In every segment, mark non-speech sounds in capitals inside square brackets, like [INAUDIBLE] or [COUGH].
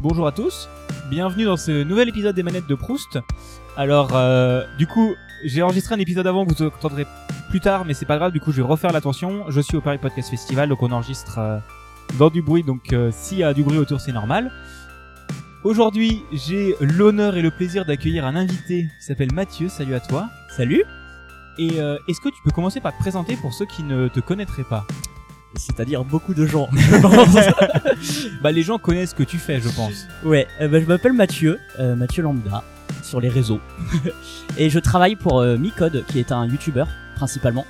bonjour à tous, bienvenue dans ce nouvel épisode des manettes de Proust. Alors, euh, du coup, j'ai enregistré un épisode avant que vous entendrez plus tard, mais c'est pas grave, du coup je vais refaire l'attention. Je suis au Paris Podcast Festival, donc on enregistre euh, dans du bruit, donc euh, s'il y a du bruit autour c'est normal. Aujourd'hui, j'ai l'honneur et le plaisir d'accueillir un invité qui s'appelle Mathieu, salut à toi. Salut Et euh, est-ce que tu peux commencer par te présenter pour ceux qui ne te connaîtraient pas? C'est-à-dire beaucoup de gens, je [LAUGHS] pense. [LAUGHS] Bah les gens connaissent ce que tu fais, je pense. ouais, euh, bah, je m'appelle Mathieu, euh, Mathieu Lambda, sur les réseaux. [LAUGHS] et je travaille pour euh, Micode, qui est un YouTuber, principalement,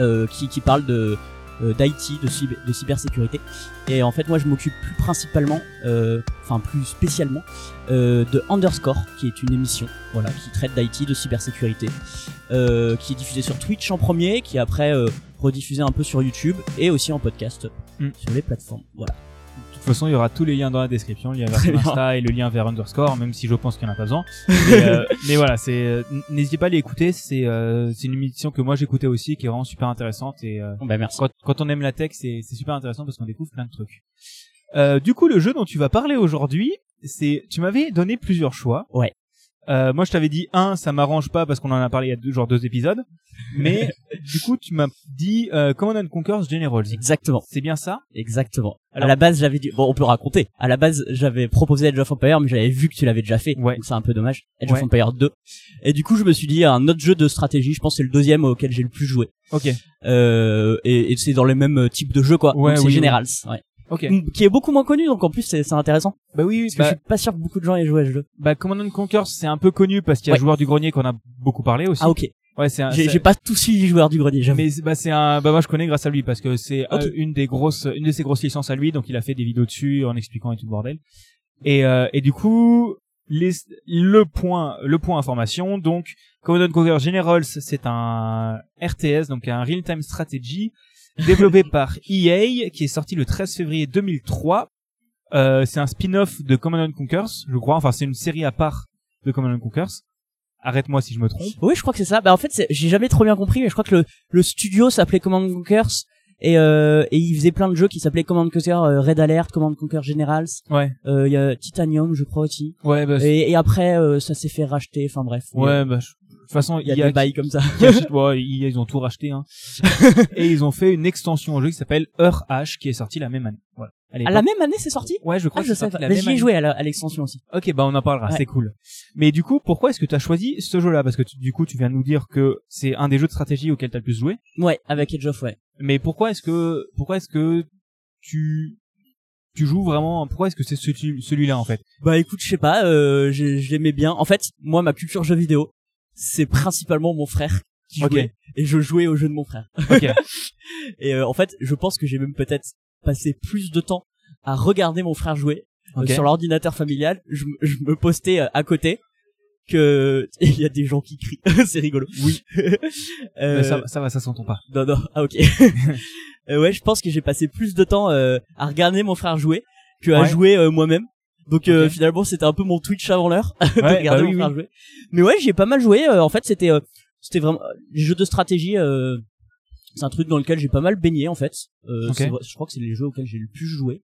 euh, qui, qui parle de euh, d'IT, de, cyber- de cybersécurité. Et en fait, moi, je m'occupe plus principalement, euh, enfin plus spécialement, euh, de Underscore, qui est une émission, voilà, qui traite d'IT, de cybersécurité, euh, qui est diffusée sur Twitch en premier, qui est après rediffusée un peu sur YouTube et aussi en podcast Mm. sur les plateformes. Voilà. De toute façon, il y aura tous les liens dans la description, le lien vers Très ton bien. Insta et le lien vers Underscore, même si je pense qu'il n'y en a pas besoin. [LAUGHS] Mais, euh, mais voilà, c'est euh, n'hésitez pas à l'écouter, c'est euh, c'est une émission que moi j'écoutais aussi, qui est vraiment super intéressante et euh, bah merci. quand, quand on aime la tech, c'est c'est super intéressant parce qu'on découvre plein de trucs. Du coup, le jeu dont tu vas parler aujourd'hui, c'est tu m'avais donné plusieurs choix. Ouais. Euh, moi, je t'avais dit un, ça m'arrange pas parce qu'on en a parlé il y a deux, genre deux épisodes. Mais [LAUGHS] du coup, tu m'as dit euh, Command and Conquer's Generals. Exactement. C'est bien ça? Exactement. Alors- à la base, j'avais dit, bon, on peut raconter. À la base, j'avais proposé Edge of Empire, mais j'avais vu que tu l'avais déjà fait. Ouais. Donc c'est un peu dommage. Edge Ouais. of Empire 2. Et du coup, je me suis dit, un autre jeu de stratégie, je pense que c'est le deuxième auquel j'ai le plus joué. Ok. Euh, et, et c'est dans les mêmes types de jeux, quoi. Ouais, donc c'est oui, Generals. Ouais. Ok. Mm, Qui est beaucoup moins connu, donc en plus, c'est c'est intéressant. Bah oui, oui, Parce que bah, je suis pas sûr que beaucoup de gens aient joué à ce jeu. bah Command and Conquer, c'est un peu connu parce qu'il y a Ouais. Joueur du Grenier qu'on a beaucoup parlé aussi. Ah, ok. Ouais, c'est un. J'ai pas tout suivi joueur du grenier, j'avoue. Mais bah c'est un bah moi je connais grâce à lui parce que c'est euh, une des grosses une de ses grosses licences à lui donc il a fait des vidéos dessus en expliquant et tout le bordel. Et euh, et du coup les le point le point information donc Command Conquer Generals c'est un RTS donc un real time strategy développé par EA qui est sorti le 13 février 2003. Euh, c'est un spin-off de Command Conquers, je crois. Enfin, c'est une série à part de Command Conquers. Arrête-moi si je me trompe. Oui, je crois que c'est ça. Bah en fait, j'ai jamais trop bien compris, mais je crois que le, le studio s'appelait Command Conquers et euh, et il faisait plein de jeux qui s'appelaient Command Conquer euh, Red Alert, Command Conquer Generals. Ouais. Euh, Il y a Titanium, je crois aussi. Ouais, bah, Et, et après, euh, ça s'est fait racheter. Enfin bref. Ouais, bah, je- toute façon, Il y a des bails comme ça. achètent- ouais, ils, ils ont tout racheté, hein. [LAUGHS] et ils ont fait une extension au jeu qui s'appelle Heure H, qui est sortie la même année. Voilà. À À l'époque. la même année, c'est sorti? Ouais, je crois Ah, que je sais Mais j'y ai joué à l'extension aussi. Ok, bah on en parlera, Ouais. c'est cool. Mais du coup, pourquoi est-ce que tu as choisi ce jeu-là? Parce que tu- du coup, tu viens de nous dire que c'est un des jeux de stratégie auquel tu as le plus joué. Ouais, avec Edge of, ouais. Mais pourquoi est-ce que pourquoi est-ce que tu tu joues vraiment Pourquoi est-ce que c'est ce- celui-là en fait? Bah écoute, je sais pas, euh, l'aimais bien. En fait, moi, ma culture jeu vidéo, c'est principalement mon frère qui jouait. Et je jouais au jeu de mon frère. Ok. [LAUGHS] Et euh, en fait, je pense que j'ai même peut-être passé plus de temps à regarder mon frère jouer euh, sur l'ordinateur familial. Je, me- je me postais euh, à côté que [LAUGHS] il y a des gens qui crient. [LAUGHS] c'est rigolo. Oui. Euh, ça, ça va, ça s'entend pas. non, non, ah ok. Ouais, je pense que j'ai passé plus de temps à regarder mon frère jouer que à Ouais. jouer moi-même. Donc euh, finalement, c'était un peu mon Twitch avant l'heure [LAUGHS] de Ouais, regarder bah oui. Mais ouais, j'ai pas mal joué. euh, en fait, c'était euh, c'était vraiment les jeux de stratégie. euh, c'est un truc dans lequel j'ai pas mal baigné en fait. Euh, je crois que c'est les jeux auxquels j'ai le plus joué.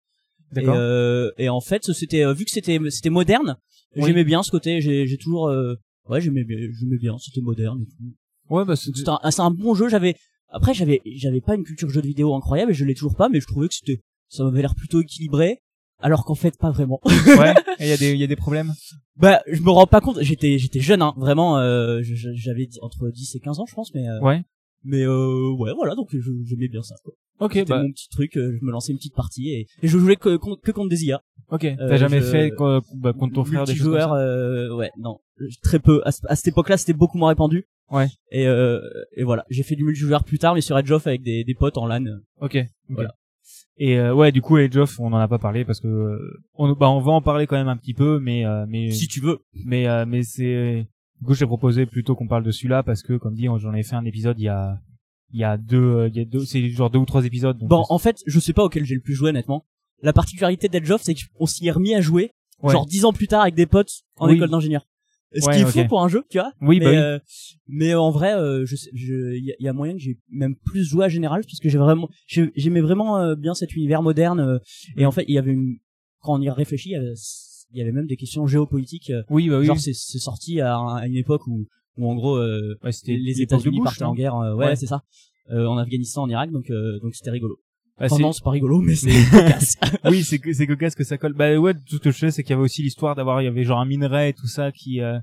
Et, euh, et en fait, c'était euh, vu que c'était c'était moderne, Oui. j'aimais bien ce côté. J'ai toujours euh, ouais, j'aimais bien, j'aimais bien. C'était moderne et tout. Ouais, bah c'est un, un bon jeu. J'avais après j'avais j'avais pas une culture jeu de vidéo incroyable et je l'ai toujours pas, mais je trouvais que c'était ça m'avait l'air plutôt équilibré. Alors qu'en fait pas vraiment. ouais. [LAUGHS] Il y a des il y a des problèmes. bah je me rends pas compte. J'étais j'étais jeune hein, vraiment. Euh, j'avais entre 10 et 15 ans je pense, mais euh, Ouais. mais euh, ouais voilà donc je- j'aimais bien ça. Quoi. Ok, C'était bah mon petit truc. euh, Je me lançais une petite partie et, et je jouais que, que contre des IA. ok. T'as Euh, jamais je- fait bah, contre ton frère des choses comme ça euh, ouais, non, très peu. À, ce- à cette époque-là, c'était beaucoup moins répandu. Ouais. Et, euh, et voilà, j'ai fait du multijoueur plus tard, mais sur Edge of avec des, des potes en LAN. Ok. ok. Voilà. Et euh, ouais, du coup, Age of, on en a pas parlé parce que euh, on, bah, on va en parler quand même un petit peu, mais euh, mais Si tu veux. mais euh, mais c'est du coup, j'ai proposé plutôt qu'on parle de celui-là parce que comme dit, j'en ai fait un épisode il y a il y a deux euh, il y a deux c'est genre deux ou trois épisodes. Donc Bon, en fait, je sais pas auquel j'ai le plus joué, honnêtement. La particularité d'Edge of, c'est qu'on s'y est remis à jouer, Ouais. genre dix ans plus tard avec des potes en Oui. école d'ingénieur. Ce Ouais, qui est fou pour un jeu, tu vois. oui, mais, bah oui. euh, mais en vrai, euh, je il y, a- moyen que j'ai même plus joué à Général, parce que j'ai vraiment, j'ai- j'aimais vraiment euh, bien cet univers moderne. euh, et en fait, il y avait une quand on y réfléchit, il y avait- il y avait même des questions géopolitiques. euh, Oui, bah oui. Genre c'est sorti à, un- à une époque où, où en gros euh, Ouais, c'était les États-Unis partaient en guerre. euh, ouais, Ouais. c'est ça. Euh, en Afghanistan, en Irak, donc euh, donc c'était rigolo. Bah, Enfin c'est- non, c'est pas rigolo, mais c'est [LAUGHS] cocasse. [LAUGHS] oui, c'est que c'est cocasse que ça colle. Bah ouais, tout ce que je sais, c'est qu'il y avait aussi l'histoire d'avoir, il y avait genre un minerai et tout ça qui, euh,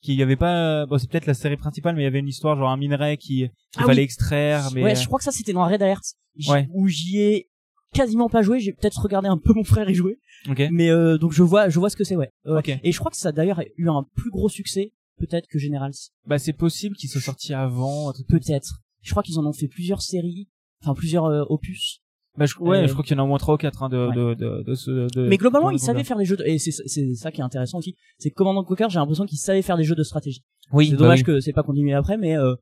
qui y avait pas. Bon, c'est peut-être la série principale, mais il y avait une histoire genre un minerai qui qu'il Ah fallait oui. extraire. Mais Ouais, je crois que ça c'était dans Red Alert, Ouais. où j'y ai quasiment pas joué. J'ai peut-être regardé un peu mon frère y jouer, ok. mais euh, donc je vois, je vois ce que c'est, ouais. Ouais. Ok. Et je crois que ça a d'ailleurs eu un plus gros succès peut-être que Generals. Bah c'est possible qu'ils soient sortis avant. Peut-être. Je crois qu'ils en ont fait plusieurs séries, enfin plusieurs euh, opus. Bah je, ouais, Euh, je crois qu'il y en a au moins trois ou quatre hein, de, Ouais. de, de, de, ce- de- Mais globalement, ils savaient faire des jeux de... et c'est c'est ça qui est intéressant aussi. C'est que Commandant Conquer, j'ai l'impression qu'ils savaient faire des jeux de stratégie. Oui, c'est bah dommage oui. que c'est pas continué après, mais euh,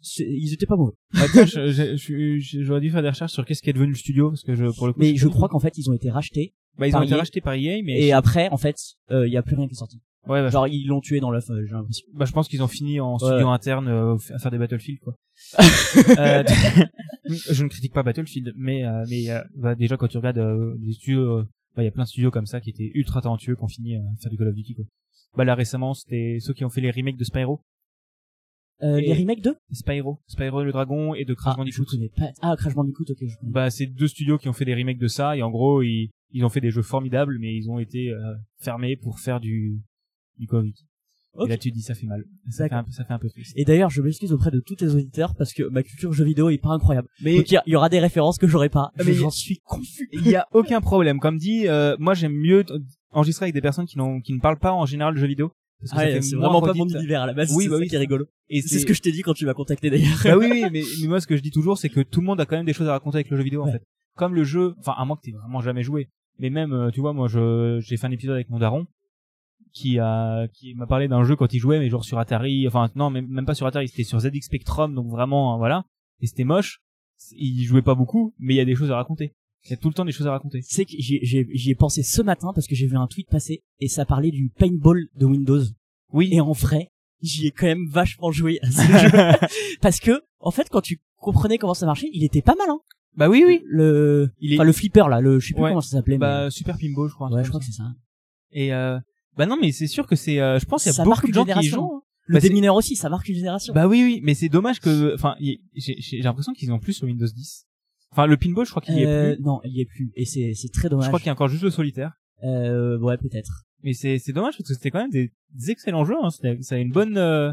c'est- ils étaient pas mauvais. Bah, je- je- J'aurais dû faire des recherches sur qu'est-ce qui est devenu le studio parce que je pour le coup. Mais je crois qu'en fait, ils ont été rachetés bah ils ont été EA. rachetés par EA, mais et après, en fait, euh, il y a plus rien qui est sorti. Ouais, bah, Genre ils l'ont tué dans l'œuf, euh, j'ai l'impression. Bah, je pense qu'ils ont fini en studio interne euh, à faire des Battlefield quoi. [LAUGHS] Euh, [LAUGHS] je ne critique pas Battlefield, mais euh, mais euh, bah, déjà quand tu regardes euh, les studios, euh, bah, il y a plein de studios comme ça qui étaient ultra talentueux qui ont fini à faire du Call of Duty quoi. Bah là récemment c'était ceux qui ont fait les remakes de Spyro, Euh, Les remakes de? Spyro, Spyro le dragon et de Crash Ah, Bandicoot. pas. Ah, Crash Bandicoot, ok. Je. Bah c'est deux studios qui ont fait des remakes de ça et en gros ils ils ont fait des jeux formidables mais ils ont été euh, fermés pour faire du du Call of Duty. Ok. Et là tu te dis ça fait mal. Ça fait un peu ça fait un peu triste. Et d'ailleurs, je m'excuse auprès de tous les auditeurs parce que ma culture jeux vidéo est pas incroyable. Mais Donc il y, a- il y aura des références que j'aurai pas. Ah, mais J'en suis confus. [LAUGHS] il y a aucun problème. Comme dit, euh, moi j'aime mieux enregistrer avec des personnes qui n'ont qui ne parlent pas en général de jeux vidéo. Parce que Ah, fait c'est vraiment pas mon univers à la base. Oui, c'est bah ça oui, qui est rigolo. Et C'est ce que je t'ai dit quand tu m'as contacté d'ailleurs. bah [LAUGHS] oui, oui, mais, mais moi ce que je dis toujours, c'est que tout le monde a quand même des choses à raconter avec le jeu vidéo en Ouais. fait. Comme le jeu, enfin à moins que t'aies vraiment jamais joué, mais même, euh, tu vois, moi je j'ai fait un épisode avec mon daron qui a qui m'a parlé d'un jeu quand il jouait, mais genre sur Atari, enfin non, même, même pas sur Atari, c'était sur ZX Spectrum, donc vraiment euh, voilà, et c'était moche. Il jouait pas beaucoup, mais il y a des choses à raconter. Il y a tout le temps des choses à raconter. Sais que j'y j'ai- j'y ai pensé ce matin parce que j'ai vu un tweet passer et ça parlait du paintball de Windows. Oui. Et en vrai, j'y ai quand même vachement joué à ce jeu. [LAUGHS] parce que, en fait, quand tu comprenais comment ça marchait, il était pas mal, hein. bah oui, oui. Le, Il est enfin, le flipper, là, le, je sais plus Ouais. comment ça s'appelait, bah Super Pinball, je crois. ouais, je crois que c'est ça. Et euh, bah non, mais c'est sûr que c'est. euh, je pense qu'il y a Ça beaucoup de gens qui y génération. jouent. hein. Le Bah, démineur aussi, ça marque une génération. Bah oui, oui, mais c'est dommage que. Enfin, il- j'ai j'ai l'impression qu'ils ont plus sur Windows 10. Enfin, le pinball, je crois qu'il y est Euh, plus. non, il y est plus. Et c'est, c'est très Je dommage. crois qu'il y a encore juste le solitaire. Euh, ouais, peut-être. Mais c'est c'est dommage parce que c'était quand même des, des excellents jeux. Hein. C'était ça a une bonne. euh,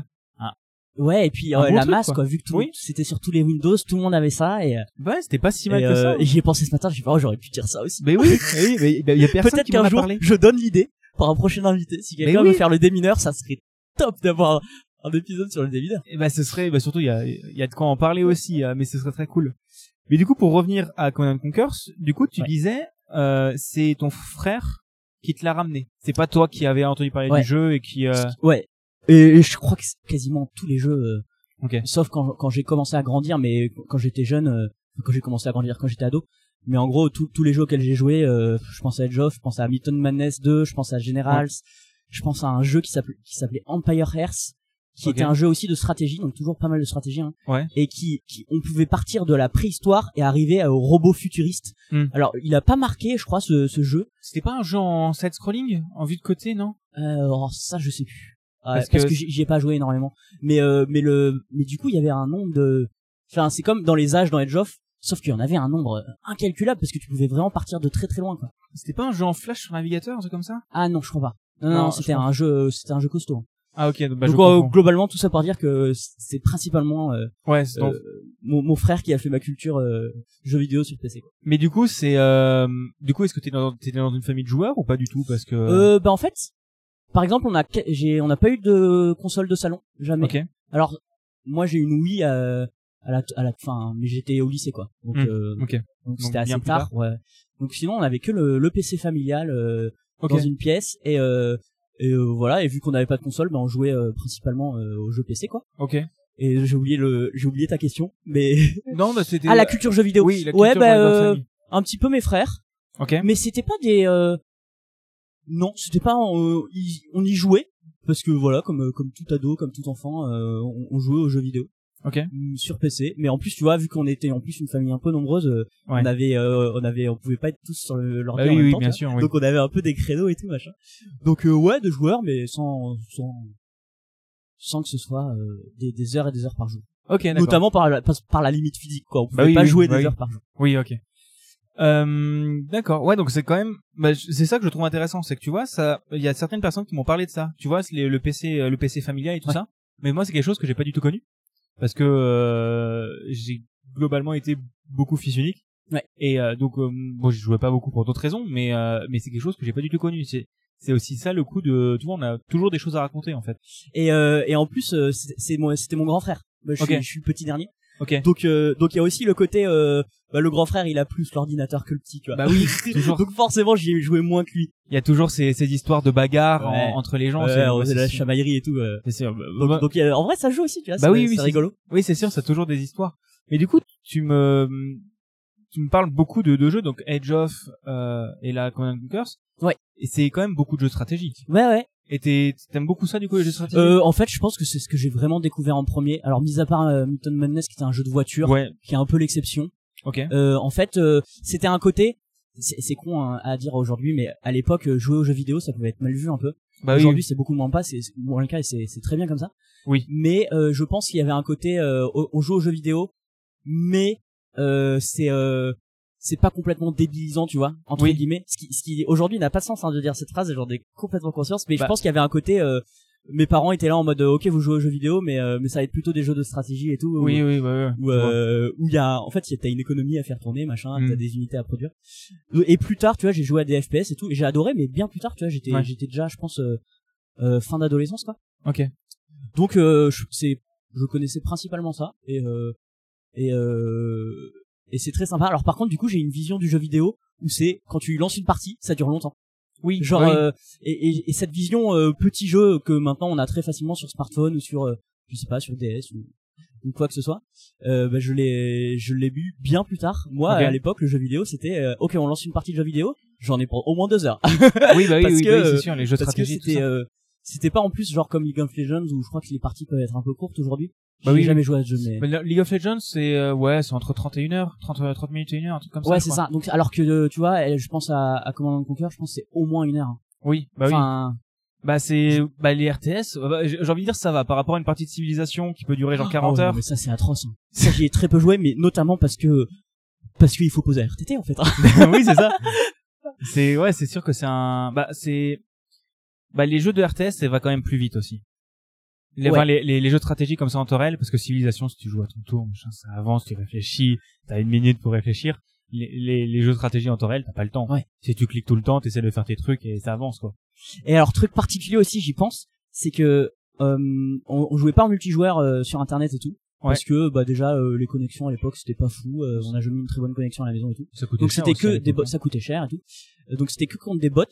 Ouais, et puis euh, bon la truc, masse, quoi. quoi. Vu que tout, Oui. c'était sur tous les Windows, tout le monde avait ça et, euh, Ouais, c'était pas si mal et, que ça. euh, et j'y ai pensé ce matin. J'ai dit, oh, j'aurais pu dire ça aussi. Mais oui, oui, mais il y a [LAUGHS] personne qui m'en a jour, parlé. je donne l'idée pour un prochain invité. Si quelqu'un oui. veut faire le démineur, ça serait top d'avoir un épisode sur le démineur. Et bah ce serait, bah surtout il y a, y a de quoi en parler aussi, euh, mais ce serait très cool. Mais du coup, pour revenir à Conan Conquers, du coup, tu Ouais. disais, euh, c'est ton frère qui te l'a ramené. C'est pas toi qui avais entendu parler Ouais. du jeu et qui. Euh... Ouais. Et je crois que c'est quasiment tous les jeux, euh, Ok. sauf quand, quand j'ai commencé à grandir, mais quand j'étais jeune, euh, quand j'ai commencé à grandir, quand j'étais ado. Mais en gros, tous tous les jeux auxquels j'ai joué, euh, je pense à Edge of, je pense à Mython Madness 2, je pense à Generals, je pense à un jeu qui s'appelait qui s'appelait Empire Earth, qui était un jeu aussi de stratégie, donc toujours pas mal de stratégie, hein, Ouais. et qui, qui on pouvait partir de la préhistoire et arriver au robot futuriste. Hmm. Alors, il a pas marqué, je crois, ce, ce jeu. C'était pas un jeu en side scrolling, en vue de côté, non? Euh, alors ça, je sais plus. Parce parce, que- que, j'y j'y ai pas joué énormément. Mais euh, mais le mais du coup, il y avait un nombre de. Enfin, c'est comme dans les âges dans Edge of, sauf qu'il y en avait un nombre euh, incalculable parce que tu pouvais vraiment partir de très très loin, quoi. C'était pas un jeu en flash sur navigateur, un truc comme ça? Ah non, je crois pas. Non, Non, non, c'était un jeu, c'était un jeu costaud. hein. Ah ok, donc, bah, Donc euh, globalement, tout ça pour dire que c'est principalement euh, Ouais, c'est donc- euh, mon, mon frère qui a fait ma culture euh, jeux vidéo sur PC. Quoi. Mais du coup, c'est euh... du coup, est-ce que t'es dans t'es dans une famille de joueurs ou pas du tout? Parce que. Euh, bah en fait, par exemple, on a j'ai on n'a pas eu de console de salon, jamais. ok. Alors, moi j'ai une Wii à, à la à la fin, mais j'étais au lycée quoi. Donc, Ok. donc c'était assez tard. Ouais. Donc sinon on avait que le, le PC familial euh, Ok. dans une pièce et euh, et voilà et vu qu'on n'avait pas de console, ben on jouait euh, principalement euh, aux jeux PC quoi. Ok. Et j'ai oublié le j'ai oublié ta question, mais [LAUGHS] Non, bah c'était. ah la culture jeux vidéo. Oui, la ouais culture bah euh, famille. un petit peu mes frères, Ok. mais c'était pas des euh, non c'était pas euh, on y jouait parce que voilà comme comme tout ado comme tout enfant euh, on, on jouait aux jeux vidéo. Ok. mm, sur PC. Mais en plus, tu vois, vu qu'on était en plus une famille un peu nombreuse, euh, Ouais. on avait, euh, on avait, on pouvait pas être tous sur le- Bah l'ordi en même oui, temps. bien sûr. Oui. Donc on avait un peu des créneaux et tout machin. Donc euh, ouais, de joueurs, mais sans, sans, sans que ce soit euh, des, des heures et des heures par jour. Ok, d'accord. Notamment par la, par, par la limite physique, quoi. On pouvait Bah pas jouer bah des heures par jour. Oui, ok. Euh, d'accord. Ouais, donc c'est quand même, bah, c'est ça que je trouve intéressant, c'est que tu vois, ça, il y a certaines personnes qui m'ont parlé de ça. Tu vois, les- le PC, euh, le PC familial et tout Ouais. ça. Mais moi, c'est quelque chose que j'ai pas du tout connu parce que euh, j'ai globalement été beaucoup fils unique. Ouais. Et euh, donc, euh, bon, je jouais pas beaucoup pour d'autres raisons, mais euh, mais c'est quelque chose que j'ai pas du tout connu. C'est c'est aussi ça le coup de, tu vois, on a toujours des choses à raconter en fait. Et, euh, et en plus, euh, c'est- mon, c'était mon grand frère. Je, suis, je suis le petit dernier. Ok. Donc, euh, donc il y a aussi le côté, euh, bah, le grand frère, il a plus l'ordinateur que le petit, tu vois. Bah oui, [LAUGHS] toujours. donc forcément, j'y ai joué moins que lui. Il y a toujours ces, ces histoires de bagarres en- Ouais. entre les gens. Ouais, c'est- de la c'est- chamaillerie et tout. euh. c'est sûr. Bah, Donc, bah, donc, a- en vrai, ça joue aussi, tu vois. Bah c'est- oui, oui, c'est c'est- rigolo. Oui, c'est sûr, a toujours des histoires. Mais du coup, tu me, tu me parles beaucoup de, de jeux, donc Edge of euh, et la Command Conquers. Ouais. Et c'est quand même beaucoup de jeux stratégiques. Ouais, ouais. Et t'aimes beaucoup ça, du coup, les jeux stratégiques? Euh, en fait, je pense que c'est ce que j'ai vraiment découvert en premier. Alors, mis à part euh, Milton Madness, qui était un jeu de voiture, Ouais, qui est un peu l'exception. Ok. Euh, en fait, euh, c'était un côté. C'est con hein, à dire aujourd'hui, mais à l'époque, euh, jouer aux jeux vidéo, ça pouvait être mal vu un peu. Bah oui, Aujourd'hui, c'est beaucoup moins pas. C'est bon, le cas, c'est très bien comme ça. Oui. Mais euh, je pense qu'il y avait un côté, euh, on on joue aux jeux vidéo, mais euh, c'est euh, c'est pas complètement débilisant, tu vois, entre Oui. guillemets. Ce qui, ce qui aujourd'hui n'a pas de sens hein, de dire cette phrase, j'en ai complètement conscience. Mais Bah. je pense qu'il y avait un côté. Euh, mes parents étaient là en mode, euh, ok, vous jouez aux jeux vidéo, mais euh, mais ça va être plutôt des jeux de stratégie et tout. oui, oui, ouais, ouais. où je vois. euh, où il y a en fait t'as une économie à faire tourner machin Mm. t'as des unités à produire et plus tard tu vois j'ai joué à des FPS et tout et j'ai adoré mais bien plus tard tu vois j'étais Ouais. j'étais déjà je pense euh, euh, fin d'adolescence quoi Ok. donc euh, c'est je connaissais principalement ça et euh, et euh, et c'est très sympa alors par contre du coup j'ai une vision du jeu vidéo où c'est quand tu lances une partie ça dure longtemps Oui, genre bah oui. euh, et, et, et cette vision euh, petit jeu que maintenant on a très facilement sur smartphone ou sur euh, je sais pas sur DS ou, ou quoi que ce soit euh, bah, je l'ai je l'ai bu bien plus tard. Moi à l'époque le jeu vidéo c'était euh, ok on lance une partie de jeu vidéo j'en ai pour au moins deux heures. [LAUGHS] Oui, bah oui, parce oui, que, bah oui, c'est sûr, les jeux parce que c'était euh, c'était pas en plus genre comme League of Legends où je crois que les parties peuvent être un peu courtes aujourd'hui Bah oui, jamais joué à ce jeu mais Mais le- League of Legends, c'est euh, ouais, c'est entre 30 et 1 heure, 30, euh, 30 minutes et 1 heure, un truc comme ça. ouais c'est ça donc alors que euh, tu vois je pense à, à Command and Conquer je pense c'est au moins une heure hein. Oui, bah oui. enfin Bah c'est bah les RTS, euh, bah, j'ai envie de dire ça va par rapport à une partie de civilisation qui peut durer genre 40 Oh, non, heures. mais ça c'est atroce. hein. Ça j'y ai très peu joué, mais notamment parce que parce qu'il faut poser à RTT en fait. hein. [LAUGHS] oui, c'est ça. C'est ouais, c'est sûr que c'est un bah c'est bah les jeux de RTS, ça va quand même plus vite aussi. Les, Ouais. enfin, les, les, les jeux stratégiques comme ça en tourelle, parce que civilisation, si tu joues à ton tour, machin, ça avance, tu réfléchis, t'as une minute pour réfléchir. Les, les, les jeux de stratégie en tourelle, t'as pas le temps. Ouais. Si tu cliques tout le temps, t'essaies de faire tes trucs et ça avance quoi. Et alors truc particulier aussi, j'y pense, c'est que euh, on, on jouait pas en multijoueur euh, sur internet et tout. Ouais. Parce que bah déjà euh, les connexions à l'époque c'était pas fou, euh, on a jamais eu une très bonne connexion à la maison et tout. Ça Donc c'était que des bots, ça coûtait cher et tout. Euh, Donc c'était que contre des bots.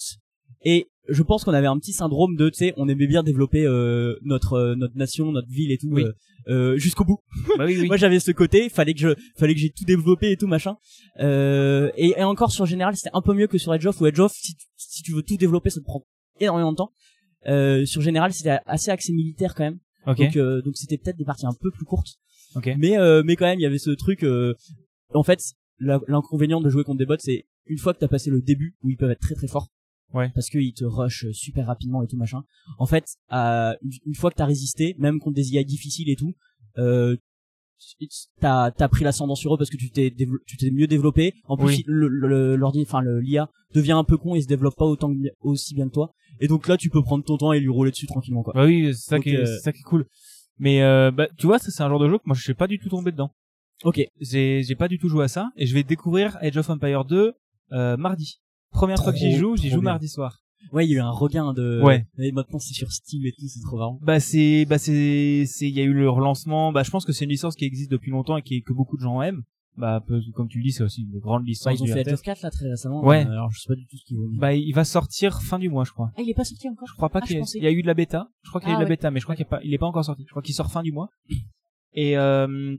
Et je pense qu'on avait un petit syndrome de, tu sais, on aimait bien développer euh, notre euh, notre nation, notre ville et tout Oui. euh, euh, jusqu'au bout. [LAUGHS] Bah oui, oui. Moi j'avais ce côté, fallait que je fallait que j'ai tout développé et tout machin. Euh, et, et encore sur général, c'était un peu mieux que sur Edge of où Edge of si tu, si tu veux tout développer, ça te prend énormément de temps. Euh, sur général, c'était assez axé militaire quand même. ok. Donc euh, donc c'était peut-être des parties un peu plus courtes. ok. Mais euh, mais quand même, il y avait ce truc euh, en fait, l'inconvénient de jouer contre des bots, c'est une fois que t'as passé le début où ils peuvent être très très forts. Ouais. Parce qu'ils te rush super rapidement et tout machin. En fait, à- une- une fois que t'as résisté, même contre des IA difficiles et tout, euh, t'as t'as pris l'ascendant sur eux parce que tu t'es tu t'es mieux développé. En plus, Oui. le- le- l'ordi, enfin l'IA devient un peu con et se développe pas autant aussi bien que toi. Et donc là, tu peux prendre ton temps et lui rouler dessus tranquillement quoi. Bah oui, c'est ça Donc, qui est, euh, ça qui est cool. Mais euh, bah tu vois, ça c'est un genre de jeu que moi je suis pas du tout tombé dedans. Ok. J'ai j'ai pas du tout joué à ça et je vais découvrir Age of Empire 2 euh, mardi. Première fois que j'y joue, j'y joue bien. mardi soir. Ouais, il y a eu un regain de. Ouais. Et maintenant c'est sur Steam et tout, c'est trop marrant. Bah c'est bah c'est c'est il y a eu le relancement. Bah je pense que c'est une licence qui existe depuis longtemps et qui que beaucoup de gens aiment. Bah comme tu le dis, c'est aussi une grande licence. ils ont du fait of 4 là très récemment. Ouais. euh, alors je sais pas du tout ce qu'ils vont. Bah il va sortir fin du mois, je crois. Ah, il est pas sorti encore. Je crois pas Ah, qu'il y, a- pensais. il y a eu de la bêta. Je crois qu'il y a eu Ah, de la ouais. bêta, mais je crois qu'il est pas, il est pas encore sorti. Je crois qu'il sort fin du mois. [COUGHS] Et euh,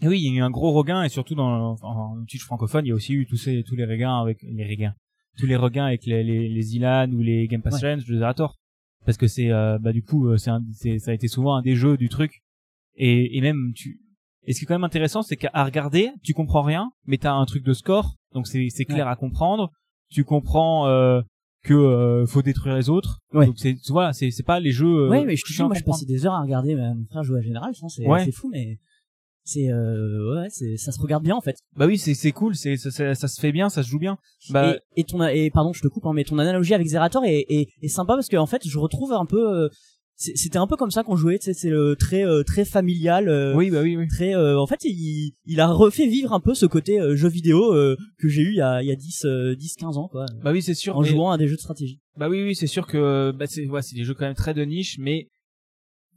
et oui, il y a eu un gros regain et surtout dans en, en francophone, il y a aussi eu tous ces tous les regains avec les regains, tous les regains avec les les, les Ilan ou les Game Pass Ouais. Challenge de Zerator. Parce que c'est euh, bah du coup euh, c'est un- c'est ça a été souvent un des jeux du truc et et même tu Et ce qui est quand même intéressant, c'est qu'à regarder, tu comprends rien, mais t'as un truc de score, donc c'est c'est clair à comprendre. Tu comprends euh, que euh, faut détruire les autres. Ouais. Donc c'est voilà, c'est c'est pas les jeux. euh, ouais, mais je te dis, à moi, je passais des heures à regarder mon frère jouer à Général. Je pense, c'est Ouais. c'est fou, mais c'est euh, ouais, c'est ça se regarde bien en fait. Bah oui, c'est c'est cool, c'est ça, ça, ça se fait bien, ça se joue bien. Bah et, et ton et pardon, je te coupe, hein, mais ton analogie avec Zerator est, est, est sympa parce que en fait, je retrouve un peu. euh, c'est- C'était un peu comme ça qu'on jouait, sais, c'est le très euh, très familial. oui, bah oui, oui. très en fait il, il a refait vivre un peu ce côté jeu vidéo que j'ai eu il y a il y a 10 euh, 10 15 ans quoi Bah oui, c'est sûr. en mais- jouant à des jeux de stratégie. Bah oui, oui, c'est sûr que bah c'est ouais, c'est des jeux quand même très de niche, mais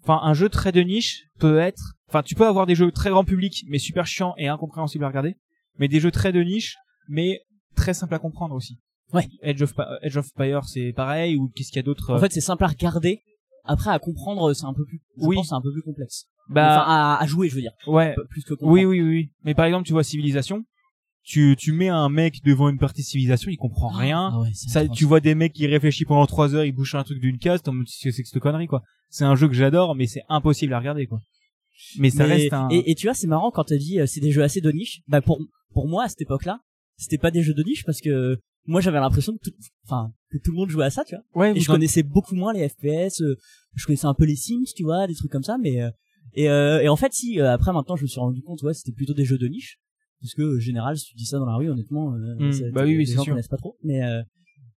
enfin un jeu très de niche peut être, enfin tu peux avoir des jeux très grand public, mais super chiants et incompréhensibles à regarder, mais des jeux très de niche, mais très simples à comprendre aussi. Ouais. Edge of Edge of c'est pareil ou qu'est-ce qu'il y a d'autre En euh, fait, c'est simple à regarder. Après à comprendre, c'est un peu plus je Oui. pense c'est un peu plus complexe. Bah enfin à, à jouer, je veux dire, ouais. plus que comprendre. Oui, oui, oui, oui. Mais par exemple, tu vois Civilisation, tu tu mets un mec devant une partie Civilisation, il comprend rien. Ah ouais, Ça, tu vois des mecs qui réfléchissent pendant trois heures, ils bouchent un truc d'une case, t'en c'est que cette connerie, quoi. C'est un jeu que j'adore, mais c'est impossible à regarder, quoi. Mais ça Mais- reste un... et, et tu vois, c'est marrant quand t'as dit euh, c'est des jeux assez de niche. Bah pour pour moi à cette époque-là, c'était pas des jeux de niche parce que moi j'avais l'impression que tout, enfin que tout le monde jouait à ça, tu vois. ouais, Et je en- connaissais beaucoup moins les FPS, euh, je connaissais un peu les Sims, tu vois, des trucs comme ça, mais euh, et, euh, et en fait si euh, après maintenant je me suis rendu compte, ouais, c'était plutôt des jeux de niche, parce que euh, général si tu dis ça dans la rue, honnêtement, euh, Hmm, ça- bah oui, oui, c'est sûr. connaissent pas trop, mais euh,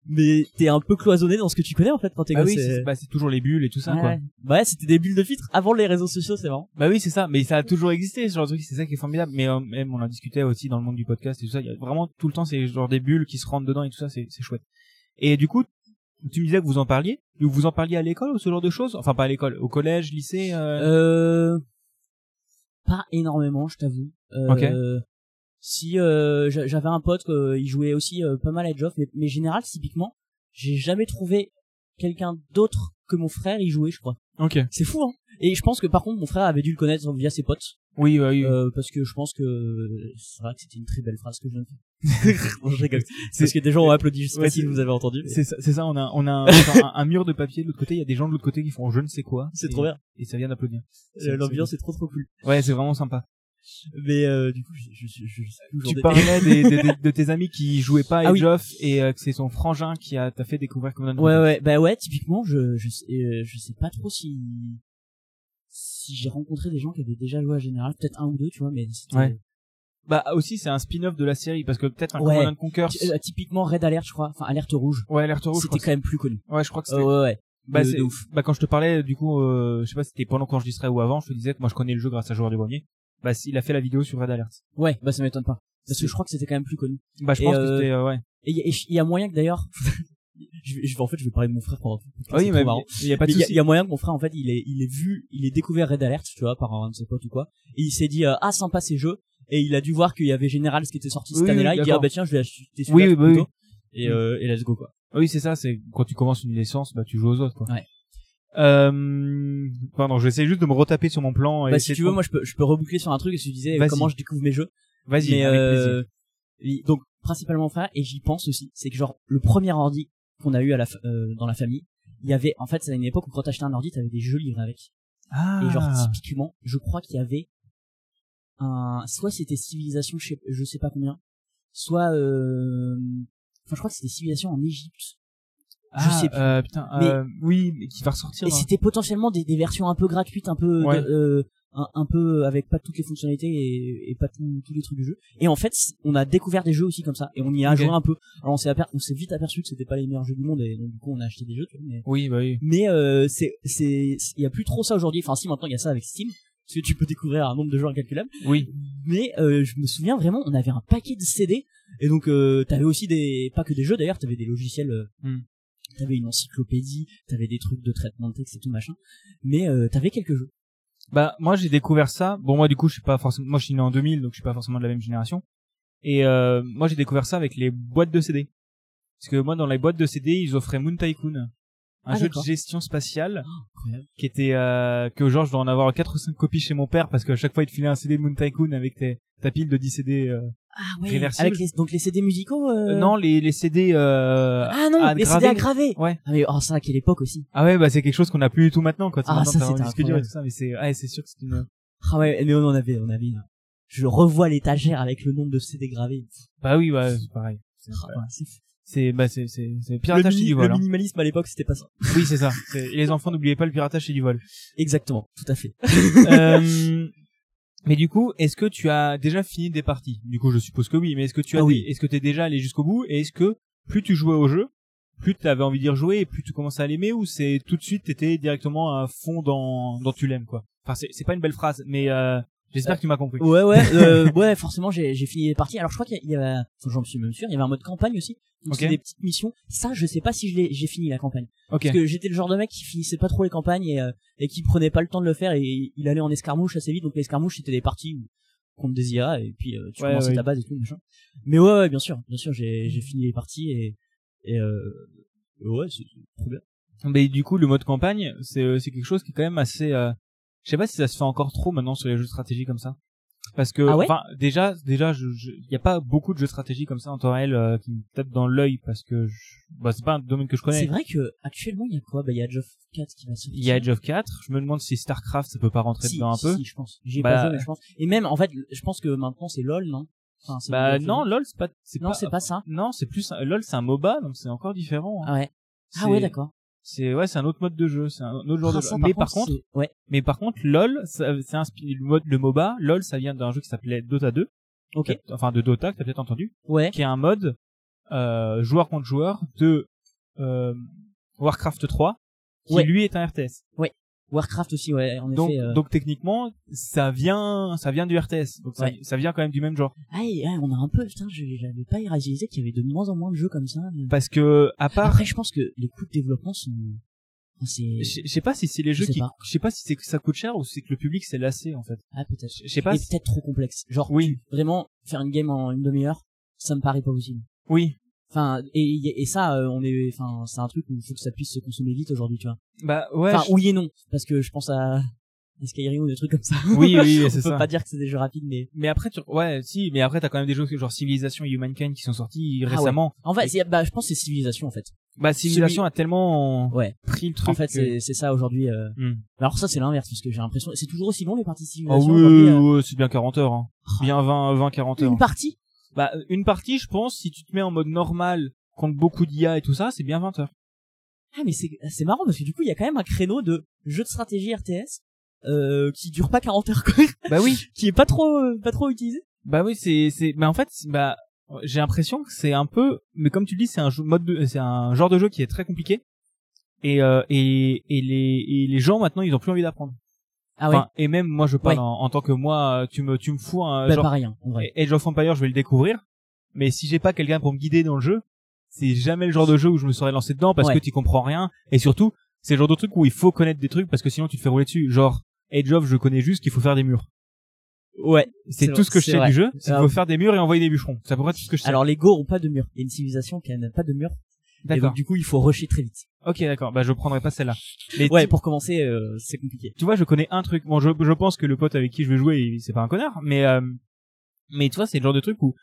mais t'es un peu cloisonné dans ce que tu connais en fait quand t'es Bah gosse. oui, c'est bah, c'est toujours les bulles et tout ça, ouais, quoi. Bah ouais, c'était des bulles de filtre avant les réseaux sociaux, c'est marrant. Bah oui, c'est ça. Mais ça a toujours existé, ce genre de truc. C'est ça qui est formidable. Mais euh, même, on en discutait aussi dans le monde du podcast et tout ça. Il y a vraiment tout le temps ces genre des bulles qui se rentrent dedans et tout ça. C'est c'est chouette. Et du coup, tu me disais que vous en parliez. Vous en parliez à l'école ou ce genre de choses? Enfin, pas à l'école, au collège, lycée. euh... Euh, pas énormément, je t'avoue. Euh, Si euh, j'a- j'avais un pote, euh, il jouait aussi euh, pas mal à Edge of, mais, mais général, typiquement, j'ai jamais trouvé quelqu'un d'autre que mon frère y jouait, je crois. Ok. C'est fou, hein. Et je pense que par contre, mon frère avait dû le connaître via ses potes, Oui, bah oui. euh, parce que je pense que c'est vrai que c'était une très belle phrase que je viens de faire. [LAUGHS] Bon, je rigole. C'est parce que des gens ont applaudi, je sais Ouais, pas si vous avez entendu. mais C'est ça, ça, on a, on a [LAUGHS] un, un- mur de papier de l'autre côté, il y a des gens de l'autre côté qui font je ne sais quoi. C'est trop bien. Et ça vient d'applaudir. Euh, L'ambiance est trop trop cool. Ouais, c'est vraiment sympa. Mais euh, du coup, je, je, je, je Tu parlais des, des- des- [LAUGHS] de tes amis qui jouaient pas à Ah Edge oui. of et euh, que c'est son frangin qui a t'a fait découvrir Command Ouais ouais bah ouais typiquement je je sais, euh, je sais pas trop si si j'ai rencontré des gens qui avaient déjà joué à Général peut-être un ou deux tu vois mais Ouais. Bah aussi c'est un spin-off de la série parce que peut-être un Ouais. Command Conquer. Euh, typiquement Red Alert je crois enfin Alerte rouge Ouais, Alerte Rouge. c'était quand même plus connu Ouais, je crois que c'était. ouais ouais bah, de ouf. bah quand je te parlais du coup, euh, je sais pas si c'était pendant quand je distrais ou avant, je te disais que moi je connais le jeu grâce à Joueur du Grenier. Bah il a fait la vidéo sur Red Alert. ouais bah ça m'étonne pas parce que je crois que c'était quand même plus connu Bah je Et, pense que euh, c'était euh, ouais. et il y, a- y moyen que d'ailleurs [LAUGHS] je, je en fait je vais parler de mon frère pendant tout podcast, oui, mais il y a pas de il y, a- y moyen que mon frère en fait il est il est vu il est découvert Red Alert tu vois par un de ses potes ou quoi et il s'est dit euh, ah sympa ces jeux et il a dû voir qu'il y avait Général ce qui était sorti cette Oui, oui, année-là il dit ah bah tiens je vais acheter celui-là Oui, oui, bah oui. plutôt. et euh, et let's go quoi Oui, c'est ça, c'est quand tu commences une licence, bah tu joues aux autres quoi. Ouais. Euh... Pardon, j'essaie juste de me retaper sur mon plan. et bah essayer si tu veux moi je peux je peux reboucler sur un truc et je te disais comment je découvre mes jeux Vas-y, euh, donc principalement frère et j'y pense aussi c'est que genre le premier ordi qu'on a eu à la euh, dans la famille il y avait en fait c'est à une époque où quand t'achetais un ordi t'avais des jeux livrés avec Ah. Et genre typiquement, je crois qu'il y avait un soit c'était civilisation je sais, je sais pas combien, soit euh... enfin je crois que c'était civilisation en Égypte. Ah, je sais plus. euh, putain, Mais- euh, oui, mais qui va ressortir. Et hein. c'était potentiellement des, des versions un peu gratuites, un peu Ouais. de- euh, un, un peu avec pas toutes les fonctionnalités et, et pas tout- tous les trucs du jeu. Et en fait, on a découvert des jeux aussi comme ça et on y a joué un peu. Alors on s'est aper- on s'est vite aperçu que c'était pas les meilleurs jeux du monde et donc du coup on a acheté des jeux. tu vois, mais Oui, bah oui. mais euh, c'est c'est il y a plus trop ça aujourd'hui. Enfin si maintenant il y a ça avec Steam parce que tu peux découvrir un nombre de jeux incalculable. Oui. mais euh, je me souviens vraiment on avait un paquet de CD et donc euh, t'avais aussi des pas que des jeux d'ailleurs t'avais des logiciels euh, Hmm. T'avais une encyclopédie t'avais des trucs de traitement de texte et tout machin mais euh, t'avais quelques jeux Bah moi j'ai découvert ça. Bon moi du coup je suis pas forcément, moi je suis né en 2000 donc je suis pas forcément de la même génération. Et euh, moi j'ai découvert ça avec les boîtes de CD. Parce que moi dans les boîtes de CD ils offraient Moon Tycoon, un Ah, jeu de gestion spatiale incroyable. qui était euh, que genre je dois en avoir quatre ou cinq copies chez mon père parce que à chaque fois il te filait un CD de Moon Tycoon avec tes, ta pile de 10 CD. Euh, ah ouais Réversible. avec les, donc les CD musicaux euh... euh, non les les CD euh, ah non à les graver. CD à graver Ouais. ah mais oh ça à quelle époque aussi Ah ouais bah c'est quelque chose qu'on a plus du tout maintenant quand Ah, maintenant ça, disque dur et tout ça mais c'est ouais c'est sûr que c'est une Ah ouais, mais on en avait, on avait. une- Je revois l'étagère avec le nombre de CD gravés. Bah oui, ouais, c'est pareil. C'est Ah, ouais, c'est c'est bah c'est c'est c'est Le, piratage c'est mini- du le vol. hein. minimalisme à l'époque, c'était pas ça. Oui, c'est ça. C'est- Et les enfants n'oubliez pas le piratage c'est du vol. Exactement, tout à fait. Euh, mais du coup, est-ce que tu as déjà fini des parties? Du coup, je suppose que oui. Mais est-ce que tu as Ah oui. est-ce que t'es déjà allé jusqu'au bout? Et est-ce que plus tu jouais au jeu, plus tu avais envie d'y rejouer et plus tu commençais à l'aimer ou c'est tout de suite t'étais directement à fond dans dans tu l'aimes quoi? Enfin, c'est c'est pas une belle phrase, mais euh, j'espère Euh, que tu m'as compris. Ouais, ouais, [LAUGHS] euh, ouais, forcément, j'ai, j'ai fini les parties. Alors, je crois qu'il y a- j'en suis même sûr, il y avait un mode campagne aussi. Donc, Ok. c'est des petites missions. Ça, je sais pas si je l'ai, j'ai fini la campagne. Ok. Parce que j'étais le genre de mec qui finissait pas trop les campagnes et, euh, et qui prenait pas le temps de le faire et il allait en escarmouche assez vite. Donc, l'escarmouche, c'était des parties où- contre des IA et puis euh, tu Ouais, commençais ouais. ta base et tout, machin. Mais ouais, ouais, bien sûr, bien sûr, j'ai, j'ai fini les parties et, et euh, ouais, c'est c'est trop bien. Mais du coup, le mode campagne, c'est euh, c'est quelque chose qui est quand même assez. Je sais pas si ça se fait encore trop maintenant sur les jeux de stratégie comme ça. Parce que, Ah ouais enfin, déjà, déjà, je, je, y a pas beaucoup de jeux de stratégie comme ça en temps réel euh, qui me tapent dans l'œil parce que, je... bah, c'est pas un domaine que je C'est connais. vrai que actuellement, il y a quoi? Bah, il y a Age of 4 qui va sortir. Il y a Age of 4. Je me demande si Starcraft ça peut pas rentrer si, dedans un si, peu. si, je pense. J'y ai Bah, pas joué, mais je pense. Et même, en fait, je pense que maintenant c'est LOL, non? Enfin, c'est Bah non, lol, c'est pas. C'est non, c'est pas ça. Non, c'est plus. lol, c'est un MOBA, donc c'est encore différent. hein. Ah ouais. Ah C'est- ouais, d'accord. C'est ouais, c'est un autre mode de jeu, c'est un autre genre Ah, de jeu. Mais par contre, ouais. mais par contre, lol, ça- c'est inspiré le mode le MOBA. Lol, ça vient d'un jeu qui s'appelait Dota 2. Ok. Enfin de Dota, que t'as peut-être entendu. Ouais. qui est un mode euh, joueur contre joueur de euh, Warcraft 3 qui Ouais. lui est un RTS. Warcraft aussi, ouais, en Donc effet. euh. donc techniquement ça vient ça vient du RTS. Donc ça, Ouais. ça vient quand même du même genre Ah, et, ah, on a un peu, putain, je- j'avais pas réalisé qu'il y avait de moins en moins de jeux comme ça. mais- parce que à part Après, je pense que les coûts de développement sont, je sais pas si c'est les Je jeux qui je sais pas si c'est que ça coûte cher ou si c'est que le public s'est lassé en fait. ah, peut-être. Je sais pas Et si- peut-être trop complexe. Genre, Oui. tu- vraiment, faire une game en une demi-heure, ça me paraît pas possible. Oui. Enfin, et, et ça, euh, on est, enfin, c'est un truc où il faut que ça puisse se consommer vite aujourd'hui, tu vois. Bah ouais. Enfin, je- oui et non, parce que je pense à, [LAUGHS] Skyrim ou des trucs comme ça. Oui oui, [LAUGHS] on c'est peut ça. pas dire que c'est des jeux rapides, mais Mais après tu ouais, si, mais après t'as quand même des jeux genre Civilization et Humankind qui sont sortis Ah ouais. récemment. en fait, bah, je pense que c'est civilisation en fait. Bah Civilization a tellement Ouais. pris le truc En fait, que- c'est c'est ça aujourd'hui. euh. Hmm. Alors ça, c'est l'inverse, parce que j'ai l'impression, c'est toujours aussi long les parties Ah civilisation oui, aujourd'hui. euh. ouais, c'est bien 40 heures. Hein. Bien 20, 20, 40 heures. Une partie Bah, une partie, je pense, si tu te mets en mode normal, contre beaucoup d'IA et tout ça, c'est bien 20 heures. Ah mais c'est c'est marrant parce que du coup il y a quand même un créneau de jeu de stratégie RTS euh, qui dure pas 40 heures quoi, Bah oui. [LAUGHS] qui est pas trop euh, pas trop utilisé. Bah oui, c'est, c'est, bah en fait, bah, j'ai l'impression que c'est un peu, mais comme tu le dis, c'est un jeu, mode de, c'est un genre de jeu qui est très compliqué. Et, euh, et, et les, et les gens maintenant, ils ont plus envie d'apprendre. Ah ouais. Enfin, et même moi, je parle Ouais. en, en tant que moi, tu me, tu me fous un bah genre, pareil hein, en vrai. Age of Empire, je vais le découvrir. Mais si j'ai pas quelqu'un pour me guider dans le jeu, c'est jamais le genre de jeu où je me serais lancé dedans parce Ouais. que tu comprends rien. Et surtout, c'est le genre de truc où il faut connaître des trucs parce que sinon tu te fais rouler dessus. Genre, Age of, je connais juste qu'il faut faire des murs. Ouais. C'est C'est tout ce que je c'est sais vrai. du jeu. C'est qu'il Ah. faut faire des murs et envoyer des bûcherons. C'est à peu près tout ce que je sais. Alors les Go ont pas de mur. Il y a une civilisation qui n'a pas de mur. Et donc du coup il faut rusher très vite. Ok, d'accord. Bah, je prendrai pas celle-là. Mais Ouais, tu, pour commencer euh, c'est compliqué. tu vois, je connais un truc. Bon, je, je pense que le pote avec qui je vais jouer, il- c'est pas un connard. Mais, euh, mais tu vois, c'est le genre de truc où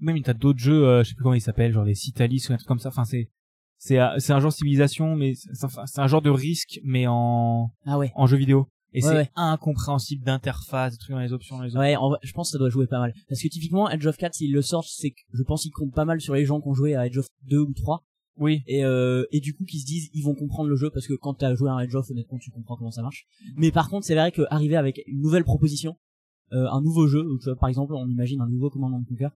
même t'as d'autres jeux, euh, je sais plus comment ils s'appellent, genre les Citalis ou un truc comme ça. Enfin, c'est, c'est, euh, c'est un genre de civilisation, mais c'est, enfin, c'est un genre de risque, mais en, Ah ouais. en jeu vidéo. Et Ouais, c'est ouais. incompréhensible d'interface, des trucs dans les options, les options. Ouais, en vrai, je pense que ça doit jouer pas mal. Parce que typiquement, Edge of 4, s'il le sort, c'est que je pense qu'il compte pas mal sur les gens qui ont joué à Edge of 2 ou 3. Oui. Et, euh, et du coup, qui se disent, ils vont comprendre le jeu parce que quand t'as joué à un Edge of, honnêtement, tu comprends comment ça marche. Mais par contre, c'est vrai qu'arriver avec une nouvelle proposition, euh, un nouveau jeu, par exemple, on imagine un nouveau Command and Conquer,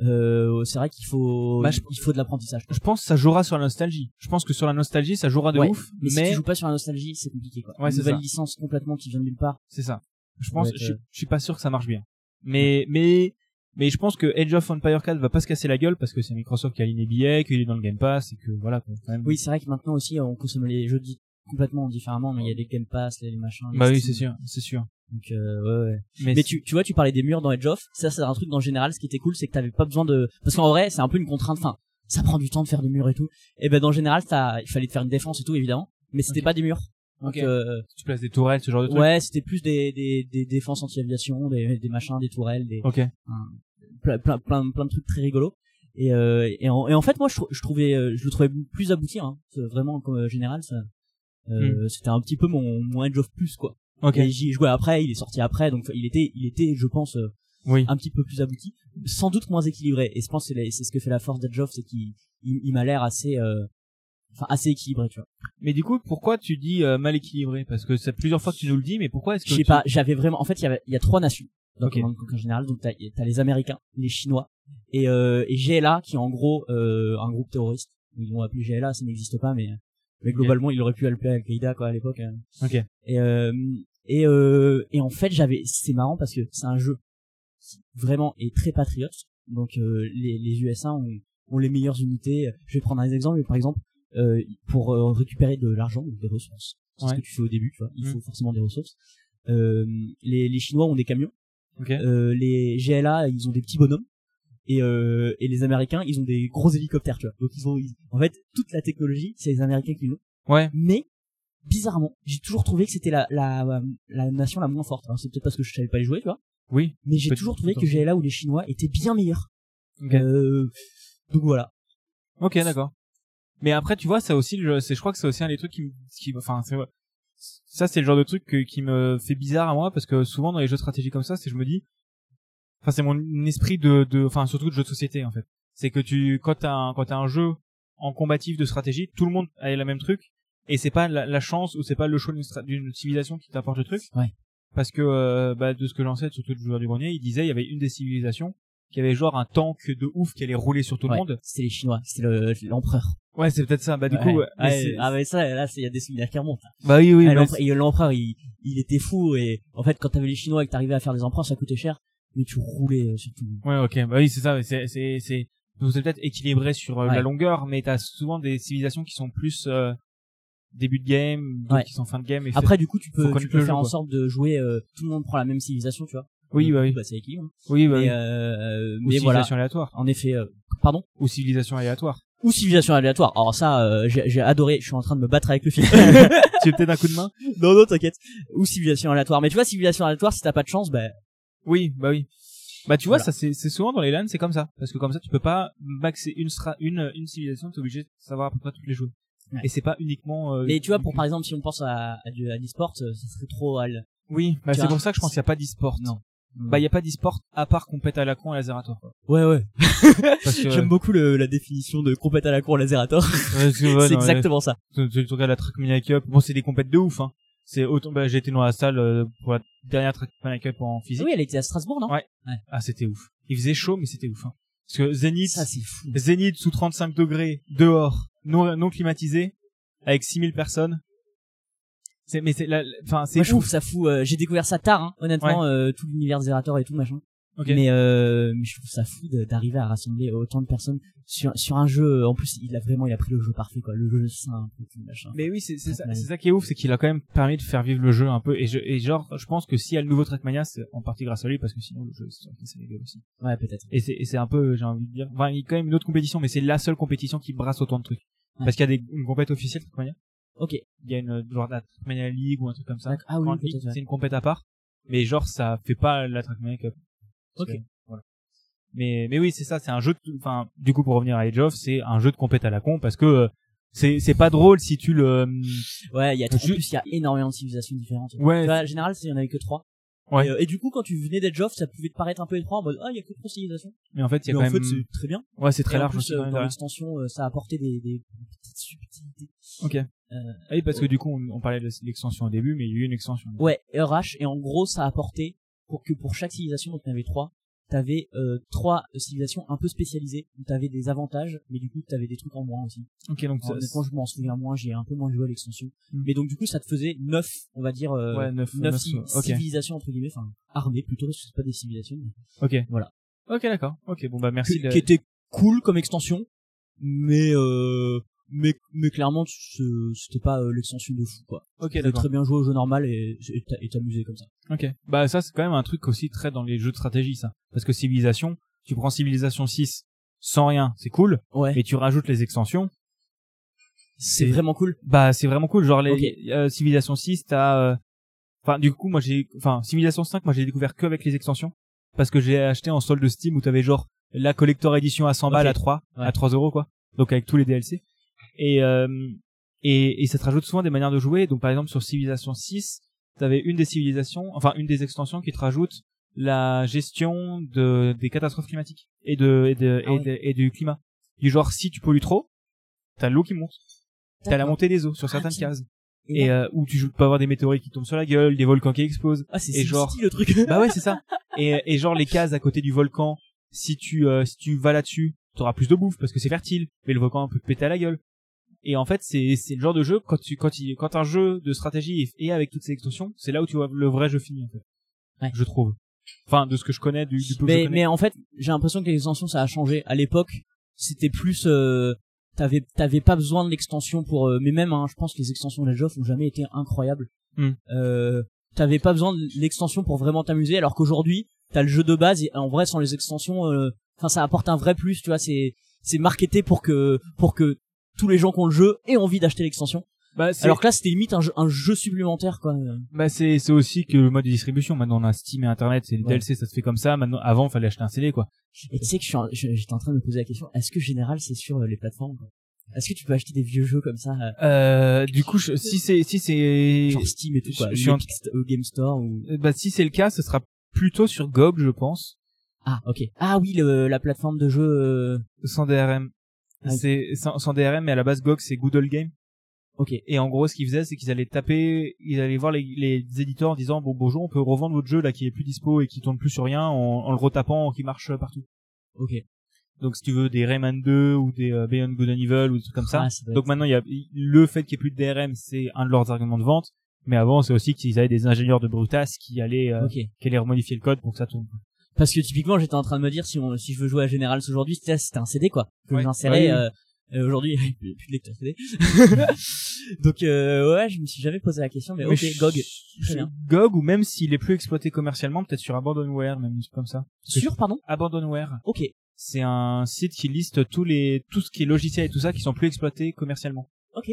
euh, c'est vrai qu'il faut, Bah, je- il faut de l'apprentissage. Je pense que ça jouera sur la nostalgie. Je pense que sur la nostalgie, ça jouera de Ouais, ouf. Mais, Mais, si tu joues pas sur la nostalgie, c'est compliqué, quoi. Ouais, une c'est nouvelle ça. licence complètement qui vient de nulle part. c'est ça. Je pense, Ouais, je, je suis pas sûr que ça marche bien. Mais, mais, mais je pense que Age of Empire 4 va pas se casser la gueule parce que c'est Microsoft qui a aligné billet, qu'il est dans le Game Pass et que voilà, quoi, quand même. Oui, c'est vrai que maintenant aussi, on consomme les jeux complètement différemment, mais il y a des Game Pass, les machins. les Bah oui, c'est sûr, c'est sûr. Donc, euh, ouais, ouais. Mais, Mais tu, tu vois, tu parlais des murs dans Edge of. Ça, c'est un truc dans le général. Ce qui était cool, c'est que t'avais pas besoin de, parce qu'en vrai, c'est un peu une contrainte. Enfin, ça prend du temps de faire des murs et tout. Et ben, dans le général, ça, il fallait te faire une défense et tout, évidemment. Mais c'était pas des murs. Donc, Ok. euh, tu places des tourelles, ce genre de trucs. ouais, c'était plus des, des, des défenses anti-aviation, des, des machins, des tourelles, des, plein, plein, plein, plein de trucs très rigolos. Et, euh, et, en, et en fait, moi, je, trou- je trouvais, euh, je le trouvais plus abouti, hein. Vraiment, comme euh, général, ça, euh, Hmm. c'était un petit peu mon, mon Edge of plus, quoi. Ok. Et j'y ai joué après, il est sorti après, donc il était, il était, je pense, euh, Oui. un petit peu plus abouti, sans doute moins équilibré. Et je pense que c'est ce que fait la force d'Edge of, c'est qu'il, il, il m'a l'air assez, euh, enfin assez équilibré, tu vois. Mais du coup, pourquoi tu dis euh, mal équilibré? Parce que c'est plusieurs fois que tu nous le dis, mais pourquoi est-ce que Je sais tu- pas, j'avais vraiment, en fait, il y avait, il y a trois nations dans. Command Conquer général, donc t'as, t'as les Américains, les Chinois et, euh, et GLA qui est en gros euh, un groupe terroriste. Ils l'ont appelé GLA, ça n'existe pas, mais, mais globalement, il aurait pu l'appeler Al-Qaïda quoi à l'époque. hein. Ok. Et euh, et et en fait, j'avais, c'est marrant parce que c'est un jeu qui vraiment est très patriote. Donc les les USA ont, ont les meilleures unités. Je vais prendre un exemple, par exemple euh, pour euh, récupérer de l'argent ou des ressources. C'est ce que tu fais au début, tu vois. Il Mm. faut forcément des ressources. Euh, les, les Chinois ont des camions. Ok. Euh, les GLA, ils ont des petits bonhommes. Et, euh, et les Américains, ils ont des gros hélicoptères, tu vois. Donc ils ont, ils- en fait, toute la technologie, c'est les Américains qui l'ont. Ouais. Mais bizarrement, j'ai toujours trouvé que c'était la, la la nation la moins forte. Alors c'est peut-être parce que je savais pas les jouer, tu vois. Oui. Mais j'ai toujours trouvé que. GLA ou les Chinois étaient bien meilleurs. Ok. Euh, donc voilà. Ok, d'accord. Mais après, tu vois, ça aussi, c'est, je crois que c'est aussi un des trucs qui, me- qui, enfin, c'est, ça, c'est le genre de truc que- qui me fait bizarre à moi parce que souvent dans les jeux de stratégie comme ça, c'est je me dis, enfin, c'est mon esprit de, de, enfin, surtout de jeu de société en fait. C'est que tu, quand t'as un, quand t'as un jeu en combatif de stratégie, tout le monde a le même truc et c'est pas la, la chance ou c'est pas le choix d'une, civilisation qui t'apporte le truc. Ouais. Parce que, euh, bah, de ce que j'en sais, surtout le joueur du grenier, il disait, il y avait une des civilisations qui avait genre un tank de ouf qui allait rouler sur tout Ouais, le monde. C'était les Chinois, c'était le- l'empereur. Ouais, c'est peut-être ça. Bah, du Ouais. coup, ouais. Mais Ouais, c'est- ah mais ça, là, c'est- il y a des souvenirs qui remontent. Bah oui, oui. Ah, l'empereur- et l'empereur, il, il était fou et en fait, quand t'avais les Chinois et que t'arrivais à faire des empereurs, ça coûtait cher, mais tu roulais euh, sur tout. c'est- ouais, ok. Bah oui, c'est ça. C'est, c'est, c'est, donc c'est peut-être équilibré sur euh, Ouais. la longueur, mais t'as souvent des civilisations qui sont plus euh, début de game, d'autres Ouais. qui sont fin de game. Et Après, du coup, tu peux, tu peux faire jeu, en sorte de jouer, euh, tout le monde prend la même civilisation, tu vois. oui, bah oui, Bah, ça équilibre. oui, bah mais, oui. euh, Ou mais voilà. civilisation aléatoire. En effet, euh, pardon? Ou civilisation aléatoire. Ou civilisation aléatoire. Alors ça, euh, j'ai adoré. Je suis en train de me battre avec le film. [LAUGHS] [LAUGHS] tu veux peut-être un coup de main non, non, t'inquiète. Ou civilisation aléatoire. Mais tu vois, civilisation aléatoire, si t'as pas de chance, bah, Oui, bah oui. Bah tu vois, Voilà. ça c'est, souvent dans les LAN, c'est comme ça, parce que comme ça tu peux pas maxer une stra- une une civilisation, t'es obligé de savoir à peu près toutes les jouer. Ouais. Et c'est pas uniquement. euh, mais tu vois, pour par exemple, si on pense à, à à l'e-sport, euh, ça serait trop al. Oui, bah c'est pour ça que je pense qu'il y a pas d'e-sport. Non. Bah il y a pas d'e-sport à part compète à la con et la Zerator. Quoi. Ouais, ouais. [LAUGHS] [LAUGHS] J'aime beaucoup le, la définition de compète à la cour lazerator. Ouais, [LAUGHS] ouais, c'est non, exactement ça. ouais, tu, tu regardes la Trackmania Cup, bon c'est des compètes de ouf hein. C'est autant bah j'ai été dans la salle euh, pour la dernière Trackmania Cup en physique. Oui, elle était à Strasbourg, non? Ouais. Ah c'était ouf. Il faisait chaud mais c'était ouf hein. Parce que Zénith Ça, c'est fou. Zénith sous 35 degrés dehors, non non climatisé avec 6000 personnes. C'est mais c'est la enfin c'est Moi, je ouf. trouve ça fou. euh, J'ai découvert ça tard, hein, honnêtement, euh, tout l'univers Zerator et tout machin. OK. Mais, euh, mais je trouve ça fou de- d'arriver à rassembler autant de personnes sur sur un jeu. En plus, il a vraiment, il a pris le jeu parfait, quoi. Le jeu simple, et tout machin. Mais oui, c'est c'est ça, c'est ça qui est ouf, c'est qu'il a quand même permis de faire vivre le jeu un peu. Et, je, et genre, je pense que s'il y a le nouveau Trackmania, c'est en partie grâce à lui, parce que sinon le jeu c'est c'est légal aussi. Ouais, peut-être. Et c'est et c'est un peu, j'ai envie de dire, enfin, il y a quand même une autre compétition, mais c'est la seule compétition qui brasse autant de trucs. Ouais. Parce qu'il y a des, une compète officielle Trackmania. Ok. Il y a une genre la Trackmania League ou un truc comme ça. Ah oui, ouais. C'est une compète à part, mais genre ça fait pas la Trackmania Cup. Ok. que, voilà. Mais mais oui, c'est ça, c'est un jeu. de- Enfin, du coup, pour revenir à Age of, c'est un jeu de compète à la con parce que euh, c'est c'est pas drôle si tu le Ouais, il y a, en plus, il y a énormément de civilisations différentes. Ouais. En général, il y en avait que trois. Ouais. Et, euh, et du coup, quand tu venais d'Edge of, ça pouvait te paraître un peu étroit en mode, ah, il y a que trois civilisations. mais en fait il y Mais a en quand fait, même c'est très bien. ouais c'est très Et en large plus, aussi, euh, dans l'extension, euh, ça apportait des, des petites subtilités. ok Euh, Ah oui parce que du coup on, on parlait de l'extension au début mais il y a eu une extension Ouais, RH, et en gros, ça apportait pour que pour chaque civilisation, donc il y en avait trois, t'avais euh, trois civilisations un peu spécialisées, où t'avais des avantages, mais du coup t'avais des trucs en moins aussi. ok donc ça- Honnêtement, je m'en souviens moins, j'ai un peu moins joué à l'extension. Mm. Mais donc du coup, ça te faisait neuf, on va dire, euh, Ouais, neuf- neuf neuf, ci- civilisations entre guillemets, enfin armées plutôt, parce que c'est pas des civilisations, mais- ok Voilà. ok d'accord ok bon bah merci qui, de- qui était cool comme extension, mais euh, mais mais clairement c'était pas euh, l'extension de fou quoi. ok d'accord. très bien jouer au jeu normal et et t'a- et t'amuser comme ça. ok. Bah ça c'est quand même un truc aussi très dans les jeux de stratégie ça. Parce que civilisation tu prends civilisation 6 sans rien c'est cool. Ouais. mais tu rajoutes les extensions. C'est vraiment cool. bah c'est vraiment cool. Genre les euh, civilisation 6 t'as euh, enfin du coup moi j'ai enfin civilisation 5 moi j'ai découvert que avec les extensions. Parce que j'ai acheté en solde Steam où t'avais genre la collector édition à 100 balles à 3 Ouais. à 3 euros quoi. Donc avec tous les DLC et euh, et et ça te rajoute souvent des manières de jouer donc par exemple sur civilisation 6 t'avais une des civilisations, enfin une des extensions qui te rajoute la gestion de des catastrophes climatiques et de et de, Ah et, oui. de- et du climat. Du genre si tu pollues trop, t'as l'eau qui monte, t'as la montée des eaux sur Ah, certaines cases Et et euh, où tu peux avoir des météorites qui tombent sur la gueule, des volcans qui explosent. ah, c'est genre- le truc. bah ouais, c'est ça. [LAUGHS] Et et genre les cases à côté du volcan, si tu euh, si tu vas là-dessus, t'auras plus de bouffe parce que c'est fertile, mais le volcan peut te péter à la gueule. Et en fait, c'est c'est le genre de jeu quand tu quand il quand un jeu de stratégie est, est avec toutes ces extensions, c'est là où tu vois le vrai jeu fini en fait. Ouais. Je trouve. Enfin, de ce que je connais du, du peu que je mais, connais. mais en fait, j'ai l'impression que l'extension ça a changé. À l'époque, c'était plus euh, t'avais t'avais pas besoin de l'extension pour euh, mais même hein, je pense que les extensions de Age of ont jamais été incroyables. Hmm. Euh, t'avais pas besoin de l'extension pour vraiment t'amuser alors qu'aujourd'hui, t'as le jeu de base et en vrai sans les extensions euh, enfin ça apporte un vrai plus, tu vois, c'est c'est marketé pour que pour que tous les gens qui ont le jeu aient envie d'acheter l'extension. Bah, Alors que là, c'était limite un jeu, un jeu supplémentaire quoi. bah c'est c'est aussi que le mode de distribution. Maintenant, on a Steam et Internet, c'est les Ouais. DLC, ça se fait comme ça. Maintenant, avant, fallait acheter un CD quoi. Et tu sais que je suis en- je- j'étais en train de me poser la question, est-ce que général c'est sur euh, les plateformes quoi? Est-ce que tu peux acheter des vieux jeux comme ça euh, Euh, du coup, je- si c'est si c'est genre Steam et tout quoi, je- je suis en- Game Store ou Euh, bah si c'est le cas, ce sera plutôt sur GOG, je pense, ah ok ah oui le, la plateforme de jeu sans DRM. Ah. C'est sans, sans DRM, mais à la base GOG c'est Good Old Game. ok Et en gros, ce qu'ils faisaient, c'est qu'ils allaient taper, ils allaient voir les, les éditeurs en disant bon bonjour, on peut revendre votre jeu là qui est plus dispo et qui tourne plus sur rien en, en le retapant, qui marche partout. ok Donc si tu veux des Rayman 2 ou des euh, Beyond Good and Evil ou des trucs comme ça. Ah, ça Donc être- maintenant, il y a le fait qu'il n'y ait plus de DRM, c'est un de leurs arguments de vente. Mais avant, c'est aussi qu'ils avaient des ingénieurs de Brutas qui allaient, euh, qui allaient remodifier le code pour que ça tourne. Parce que typiquement j'étais en train de me dire si on, si je veux jouer à Generals aujourd'hui c'était un CD quoi que Ouais. j'insérais Ouais, euh, euh, aujourd'hui il y a plus de lecteur CD [LAUGHS] donc euh, ouais je me suis jamais posé la question mais, Mais ok je- GOG je- très bien GOG ou même s'il est plus exploité commercialement, peut-être sur Abandonware, même comme ça. sûr pardon Abandonware, ok c'est un site qui liste tous les tout ce qui est logiciel et tout ça qui sont plus exploités commercialement. ok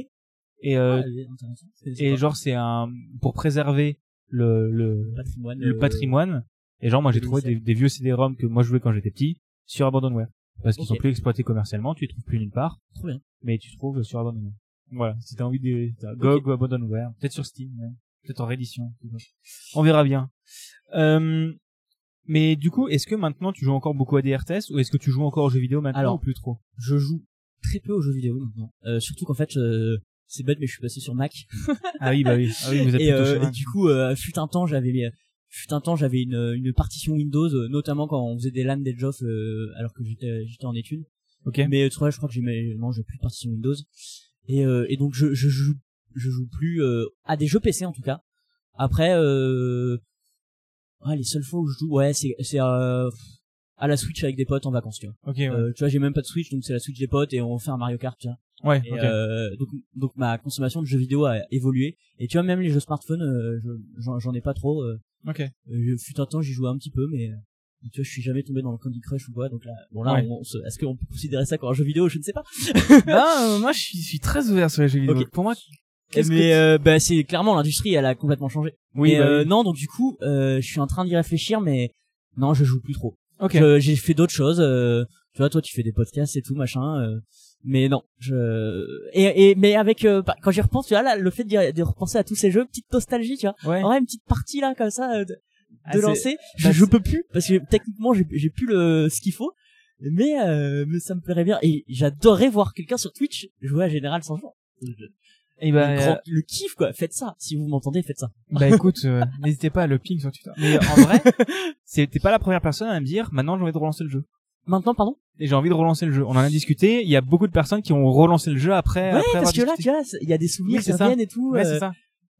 Et euh, c'est et genre c'est un pour préserver le le, patrimoine le euh, patrimoine. Et genre moi j'ai trouvé des, vieux CD-ROM que moi je jouais quand j'étais petit sur Abandonware parce qu'ils sont plus exploités commercialement, tu les trouves plus nulle part, trop bien mais tu trouves sur Abandonware. Voilà, si t'as envie de GOG ou Abandonware, peut-être sur Steam, ouais. peut-être en réédition. On verra bien. Euh, mais du coup, est-ce que maintenant tu joues encore beaucoup à des RTS ou est-ce que tu joues encore aux jeux vidéo maintenant Alors, ou plus trop? je joue très peu aux jeux vidéo maintenant. Euh, surtout qu'en fait, euh, c'est bête, mais je suis passé sur Mac. Ah oui, bah oui. Ah oui, vous êtes [LAUGHS] et, euh, et du coup, euh, fut un temps, j'avais mis- fut un temps, j'avais une, une partition Windows, euh, notamment quand on faisait des LAN d'Edge of, euh, alors que j'étais j'étais en études. Ok. Mais euh, tu vois, je crois que j'ai non, j'ai plus de partition Windows. Et, euh, et donc je, je joue, je joue plus euh, à des jeux PC en tout cas. Après, euh, ouais, les seules fois où je joue, ouais, c'est c'est euh, à la Switch avec des potes en vacances, tu vois. Ok. Ouais. Euh, tu vois, j'ai même pas de Switch, donc c'est la Switch des potes et on fait un Mario Kart, tu vois. ouais Et ok. euh, donc, donc ma consommation de jeux vidéo a évolué. Et tu vois, même les jeux smartphone, euh, je- j'en j'en ai pas trop. Euh, ok. euh, je- fut un temps, j'y jouais un petit peu, mais euh, tu vois, je suis jamais tombé dans le Candy Crush ou quoi. Donc là, bon là, Ouais. on se- est-ce qu'on peut considérer ça comme un jeu vidéo? Je ne sais pas. [LAUGHS] non, euh, moi je suis, je suis très ouvert sur les jeux vidéo. Ok. Pour moi, qu'est-ce mais que euh, bah, c'est clairement l'industrie, elle a complètement changé. oui, Mais, bah euh, oui. non, donc du coup, euh, je suis en train d'y réfléchir, mais non, je joue plus trop. Ok. J'ai fait d'autres choses. euh, tu vois, toi, tu fais des podcasts et tout, machin. Euh, mais non, je et, et mais avec euh, bah, quand j'y repense, tu vois là, le fait d'y- de repenser à tous ces jeux, petite nostalgie, tu vois. Ouais. Ouais, une petite partie là comme ça euh, de, Ah, de lancer. Je, je peux plus parce que techniquement j'ai j'ai plus le ce qu'il faut. Mais euh, mais ça me plairait bien et j'adorerais voir quelqu'un sur Twitch jouer à Général sans jour. Et bah, le, grand- le kiff quoi, faites ça. Si vous m'entendez, faites ça. Bah [LAUGHS] écoute, euh, n'hésitez pas à le ping sur Twitter. Mais en vrai, [LAUGHS] t'es pas la première personne à me dire maintenant j'ai envie de relancer le jeu. Maintenant, pardon. Et j'ai envie de relancer le jeu. On en a discuté. Il y a beaucoup de personnes qui ont relancé le jeu après. ouais, après parce avoir que là, tu vois, il y a des souvenirs qui reviennent et tout. Ouais, euh, c'est ça.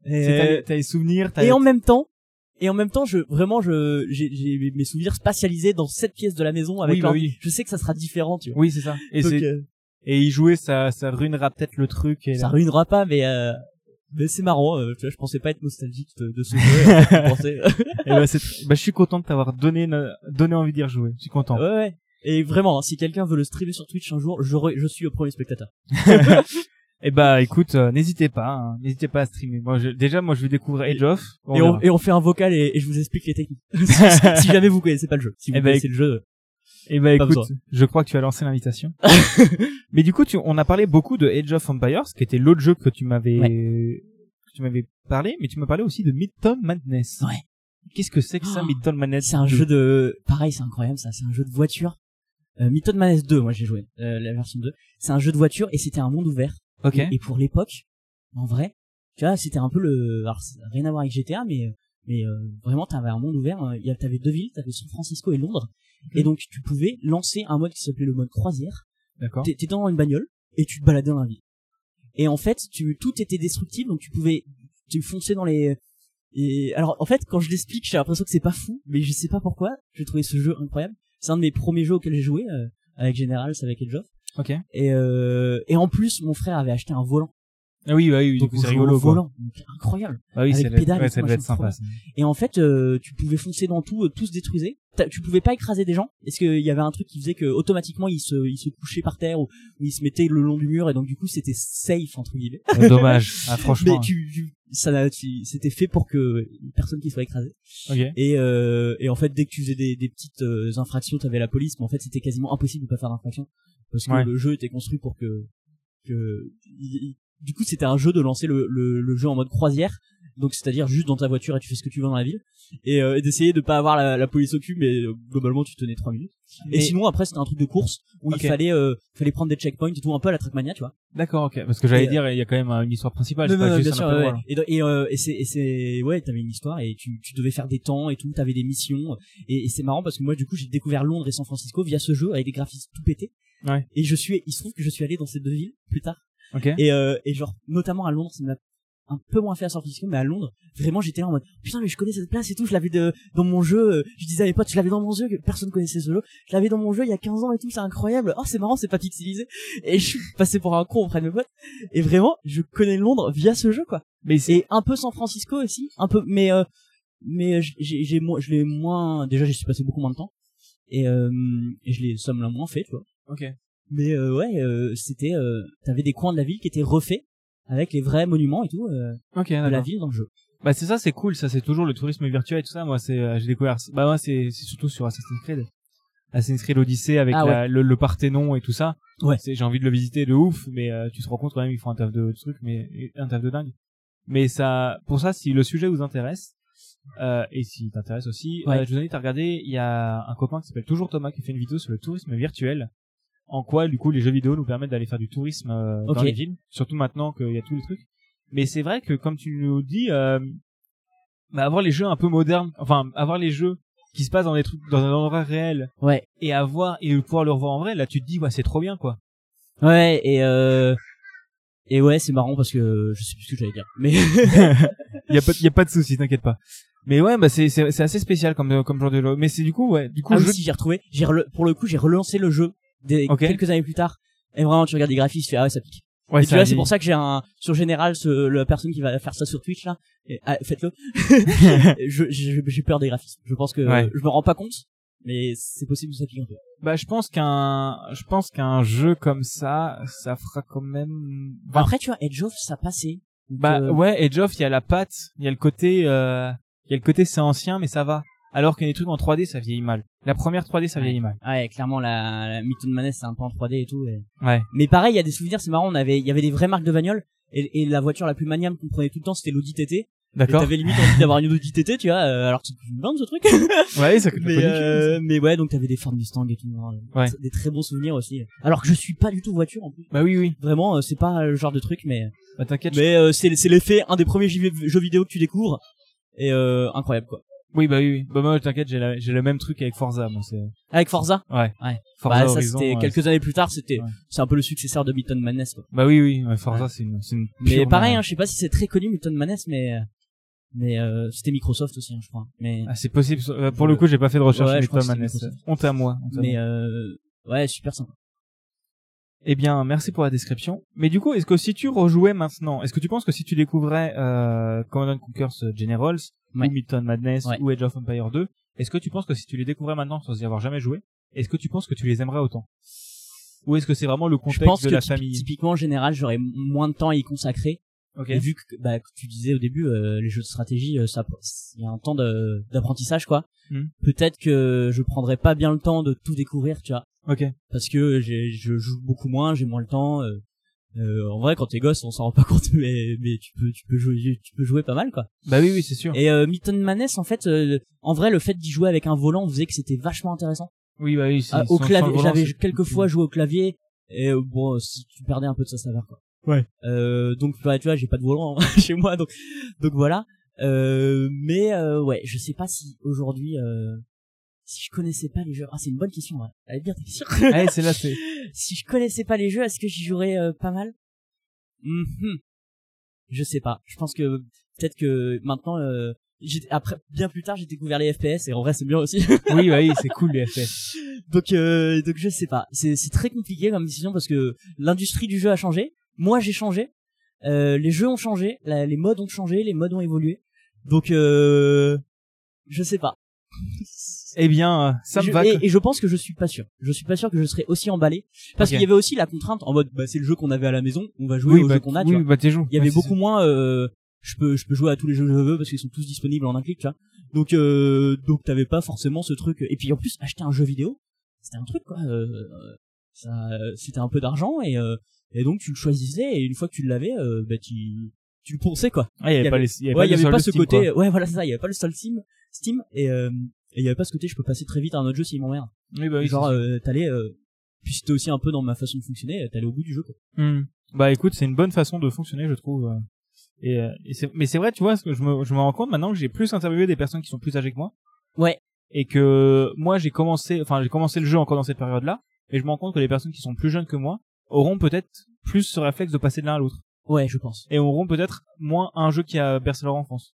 et, C'est- T'as les- t'as les souvenirs. T'as et en même temps, et en même temps, je vraiment, je j'ai mes souvenirs spatialisés dans cette pièce de la maison avec Oui, bah oui. Je sais que ça sera différent, tu vois. Oui, c'est ça. Et, Donc, euh, et y jouer, ça, ça ruinera peut-être le truc. Et ça là- ruinera pas, mais euh, mais c'est marrant. euh, tu vois, je pensais pas être nostalgique de, de ce [LAUGHS] jeu. euh, je pensais- Et bah, c'est tr- bah, je suis content de t'avoir donné, donné envie d'y rejouer. Je suis content. ouais, ouais. Et vraiment, hein, si quelqu'un veut le streamer sur Twitch un jour, je, re- je suis le premier spectateur. [LAUGHS] Et bah, écoute, euh, n'hésitez pas, hein. n'hésitez pas à streamer. Moi, je- déjà, moi, je vais découvrir Age of. On et, on, verra. et on fait un vocal et, et je vous explique les techniques. [LAUGHS] [LAUGHS] si, si jamais vous connaissez pas le jeu, si vous Eh connaissez le jeu. Et bah écoute, besoin. je crois que tu as lancé l'invitation. Mais du coup, tu, on a parlé beaucoup de Age of Empires, qui était l'autre jeu que tu m'avais, que tu m'avais parlé, mais tu m'as parlé aussi de Midtown Madness. Ouais. Qu'est-ce que c'est que ça, Oh, Midtown Madness? C'est un jeu de, pareil, c'est incroyable ça, c'est un jeu de voiture. Euh, Mython Madness 2, moi j'ai joué, euh, la version 2. C'est un jeu de voiture et c'était un monde ouvert. Ok. Et, et pour l'époque, en vrai, tu vois, c'était un peu le, alors ça n'a rien à voir avec GTA, mais mais euh, vraiment t'avais un monde ouvert. euh, Il y a- t'avais deux villes, t'avais San Francisco et Londres, et donc tu pouvais lancer un mode qui s'appelait le mode croisière. D'accord. T'étais dans une bagnole et tu te baladais dans la ville. Et en fait, tu tout était destructible, donc tu pouvais tu fonçais dans les et alors en fait quand je l'explique j'ai l'impression que c'est pas fou mais je sais pas pourquoi j'ai trouvé ce jeu incroyable c'est un de mes premiers jeux auxquels j'ai joué euh, avec Generals avec Edge of Ok. et euh, et en plus mon frère avait acheté un volant Ah oui, bah oui, du donc coup c'est rigolo, quoi. volant donc incroyable Bah oui, avec ça pédale et ouais, ça devait être sympa. et en fait euh, tu pouvais foncer dans tout euh, tout se détruisait T'as- tu pouvais pas écraser des gens est-ce qu'il y avait un truc qui faisait que automatiquement ils se ils se couchaient par terre ou, ou ils se mettaient le long du mur et donc du coup c'était safe entre guillemets Dommage. [LAUGHS] Ah, franchement. mais tu, tu- ça c'était fait pour que personne qui soit écrasé Ok. et euh, et en fait dès que tu faisais des, des petites euh, infractions t'avais la police mais en fait c'était quasiment impossible de pas faire d'infraction parce que Ouais. le jeu était construit pour que que du coup c'était un jeu de lancer le, le, le jeu en mode croisière donc c'est-à-dire juste dans ta voiture et tu fais ce que tu veux dans la ville et, euh, et d'essayer de pas avoir la, la police au cul mais euh, globalement tu tenais trois minutes et sinon après c'était un truc de course où il fallait euh, fallait prendre des checkpoints et tout un peu à la Trackmania tu vois D'accord, ok. Parce que j'allais dire, il y a quand même euh, une histoire principale. non, c'est non, pas non, juste bien sûr, ouais. Et, et, euh, et c'est, et c'est, ouais, t'avais une histoire et tu, tu devais faire des temps et tout, t'avais des missions. Et, et c'est marrant parce que moi, du coup, j'ai découvert Londres et San Francisco via ce jeu avec des graphismes tout pétés. Ouais. Et je suis, il se trouve que je suis allé dans ces deux villes plus tard. Ok. Et, euh, et genre, notamment à Londres, ça m'a un peu moins fait à San Francisco, mais à Londres, vraiment, j'étais là en mode, putain, mais je connais cette place et tout, je l'avais de, dans mon jeu, euh, je disais à mes potes, je l'avais dans mon jeu, que personne connaissait ce jeu, je l'avais dans mon jeu il y a 15 ans et tout, c'est incroyable, oh, c'est marrant, c'est pas pixelisé. Et je suis passé pour un con auprès de mes potes. Et vraiment, je connais Londres via ce jeu, quoi. Mais c'est, Et un peu San Francisco aussi, un peu, mais, euh, mais j'ai, j'ai moins, je l'ai moins, déjà, j'y suis passé beaucoup moins de temps. Et, euh, et je l'ai, ça me l'a moins fait, tu vois. ok. Mais euh, ouais, euh, c'était, euh, t'avais des coins de la ville qui étaient refaits avec les vrais monuments et tout euh, Ok, de la ville dans le jeu. Bah c'est ça, c'est cool. Ça, c'est toujours le tourisme virtuel et tout ça. Moi, c'est, euh, j'ai découvert. Bah moi, c'est, c'est surtout sur Assassin's Creed. Assassin's Creed Odyssey avec Ah la- le, le Parthénon et tout ça. Ouais. C'est, j'ai envie de le visiter de ouf, mais euh, tu te rends compte quand même, ils font un taf de trucs, mais un taf de dingue. Mais ça, pour ça, si le sujet vous intéresse, euh, et s'il t'intéresse aussi, Ouais. euh, je vous invite à regarder. Il y a un copain qui s'appelle toujours Thomas qui fait une vidéo sur le tourisme virtuel. En quoi, du coup, les jeux vidéo nous permettent d'aller faire du tourisme euh, dans les villes, surtout maintenant qu'il y a tous les trucs. Mais c'est vrai que, comme tu nous dis, euh, bah, avoir les jeux un peu modernes, enfin, avoir les jeux qui se passent dans des trucs, dans un endroit réel, Ouais, et avoir et pouvoir le revoir en vrai, là, tu te dis, ouais, c'est trop bien, quoi. ouais, et euh, et ouais, c'est marrant parce que je sais plus ce que j'allais dire. Mais Il y a pas, [LAUGHS] il y a pas de souci, t'inquiète pas. Mais ouais, bah c'est c'est assez spécial comme comme genre de jeu. Mais c'est du coup, ouais, du coup, ah oui, si j'ai retrouvé, j'ai pour le coup, j'ai relancé le jeu des, quelques années plus tard. Et vraiment, tu regardes les graphismes, tu fais ah ouais, ça pique. ouais, et tu vois, a c'est pour ça que j'ai un sur général ce, la personne qui va faire ça sur Twitch là. Et, ah, faites-le. [LAUGHS] j'ai peur des graphismes. Je pense que Ouais. je me rends pas compte, mais c'est possible que ça pique un peu. Bah, je pense qu'un, je pense qu'un jeu comme ça, ça fera quand même. Enfin, Après, tu vois, Edge of, ça passait. Bah euh, ouais, Edge of, il y a la patte, il y a le côté, euh, il y a le côté c'est ancien, mais ça va. Alors que les trucs en 3D, ça vieillit mal. La première 3D, ça Ouais. vieillit mal. Ouais, clairement, la, la Mython Maness, c'est un peu en 3D et tout. et- Ouais. Mais pareil, il y a des souvenirs, c'est marrant, on avait, il y avait des vraies marques de bagnoles. Et, et la voiture la plus maniable qu'on prenait tout le temps, c'était l'Audi TT. D'accord. t'avais limite envie d'avoir une Audi TT, tu vois, euh, alors que c'est une blinde ce truc. [LAUGHS] Ouais, ça coûte mais, euh, mais ouais, donc t'avais des Ford Mustang et tout. hein, Ouais. Des très bons souvenirs aussi. Alors que je suis pas du tout voiture en plus. Bah oui, oui. Vraiment, euh, c'est pas le genre de truc, mais, Bah t'inquiète. mais euh, c'est, l'effet, un des premiers jeux jeux vidéo que tu découvres. Et euh, incroyable quoi. Oui, bah oui, oui. Bah moi, t'inquiète, j'ai la- j'ai le même truc avec Forza, moi, c'est. Avec Forza? Ouais. Ouais. Forza bah, ça Horizon, c'était ouais, quelques années plus tard, c'était, Ouais. c'est un peu le successeur de Mython Madness quoi. Bah oui, oui. ouais, Forza, c'est une, c'est une. Mais pareil, hein, je sais pas si c'est très connu Mython Madness, mais euh, mais euh, c'était Microsoft aussi, hein, je crois. Mais Ah, c'est possible. Euh, Pour le coup, j'ai pas fait de recherche c'est Madness. Honte à moi. honte à mais moi. euh, ouais, super sympa. Eh bien, merci pour la description. Mais du coup, est-ce que si tu rejouais maintenant, est-ce que tu penses que si tu découvrais euh, Command Conquer's Generals Ouais. ou Mython Madness Ouais. ou Age of Empire 2, est-ce que tu penses que si tu les découvrais maintenant sans y avoir jamais joué, est-ce que tu penses que tu les aimerais autant? Ou est-ce que c'est vraiment le Je contexte pense de que la famille? typiquement en général, j'aurais moins de temps à y consacrer. Ok. Et vu que bah tu disais au début, euh, les jeux de stratégie, euh, ça, il y a un temps d'apprentissage quoi. Hmm. Peut-être que je prendrais pas bien le temps de tout découvrir, tu vois, Ok. parce que je joue beaucoup moins, j'ai moins le temps. euh, Euh, en vrai, quand t'es gosse, on s'en rend pas [LAUGHS] compte, mais mais tu peux tu peux jouer tu peux jouer pas mal quoi. Bah oui, oui, c'est sûr. Et euh, Mython Maness, en fait, euh, en vrai, le fait d'y jouer avec un volant faisait que c'était vachement intéressant. Oui, bah oui. c'est- Ah, au clavier, j'avais quelques fois joué au clavier et euh, bon, si tu perdais un peu de sa saveur quoi. Ouais. Euh, donc ouais, tu vois, j'ai pas de volant [LAUGHS] chez moi, donc donc voilà. Euh, mais euh, ouais, je sais pas si aujourd'hui, euh, si je connaissais pas les jeux. Ah, c'est une bonne question. Ouais. Elle est bien ta question. Ouais, c'est là, c'est. [LAUGHS] si je connaissais pas les jeux, est-ce que j'y jouerais euh, pas mal? Mhm. Je sais pas. Je pense que peut-être que maintenant, euh, après bien plus tard, j'ai découvert les FPS et en vrai, c'est bien aussi. [LAUGHS] Oui, bah oui, c'est cool les FPS. donc, euh, donc je sais pas. C'est c'est très compliqué comme décision parce que l'industrie du jeu a changé. Moi, j'ai changé. Euh, les jeux ont changé, la- les modes ont changé, les modes ont évolué. Donc, euh, je sais pas. [LAUGHS] Eh bien, euh, ça me je, va. et, que- et je pense que je suis pas sûr. Je suis pas sûr que je serais aussi emballé parce qu'il y avait aussi la contrainte en mode bah c'est le jeu qu'on avait à la maison, on va jouer Oui, au bah, jeu qu'on a. tu oui, vois. bah t'es joué. Il y avait Ouais, beaucoup moins. Euh, je peux je peux jouer à tous les jeux que je veux parce qu'ils sont tous disponibles en un clic, tu vois. Donc euh, donc t'avais pas forcément ce truc. Et puis en plus acheter un jeu vidéo, c'était un truc quoi. Euh, ça c'était un peu d'argent et euh, et donc tu le choisissais et une fois que tu l'avais, euh, bah tu tu le ponçais quoi. Ah, il y avait pas les, il y avait ouais, pas il y avait pas ce Steam, côté. quoi. Ouais, voilà, c'est ça. Il y avait pas le seul Steam, Steam, et euh, et il y avait pas ce côté. Je peux passer très vite à un autre jeu s'il m'emmerde. Oui, bah oui. Genre, euh, t'allais. Euh, puis c'était aussi un peu dans ma façon de fonctionner. T'allais au bout du jeu. Quoi. Hmm. Bah écoute, c'est une bonne façon de fonctionner, je trouve. Et, mais c'est vrai, tu vois, ce que je me, je me rends compte maintenant que j'ai plus interviewé des personnes qui sont plus âgées que moi. Ouais. Et que moi, j'ai commencé, enfin, j'ai commencé le jeu encore dans cette période-là. Et je me rends compte que les personnes qui sont plus jeunes que moi auront peut-être plus ce réflexe de passer de l'un à l'autre. Ouais, je pense. Et auront peut-être moins un jeu qui a bercé leur enfance.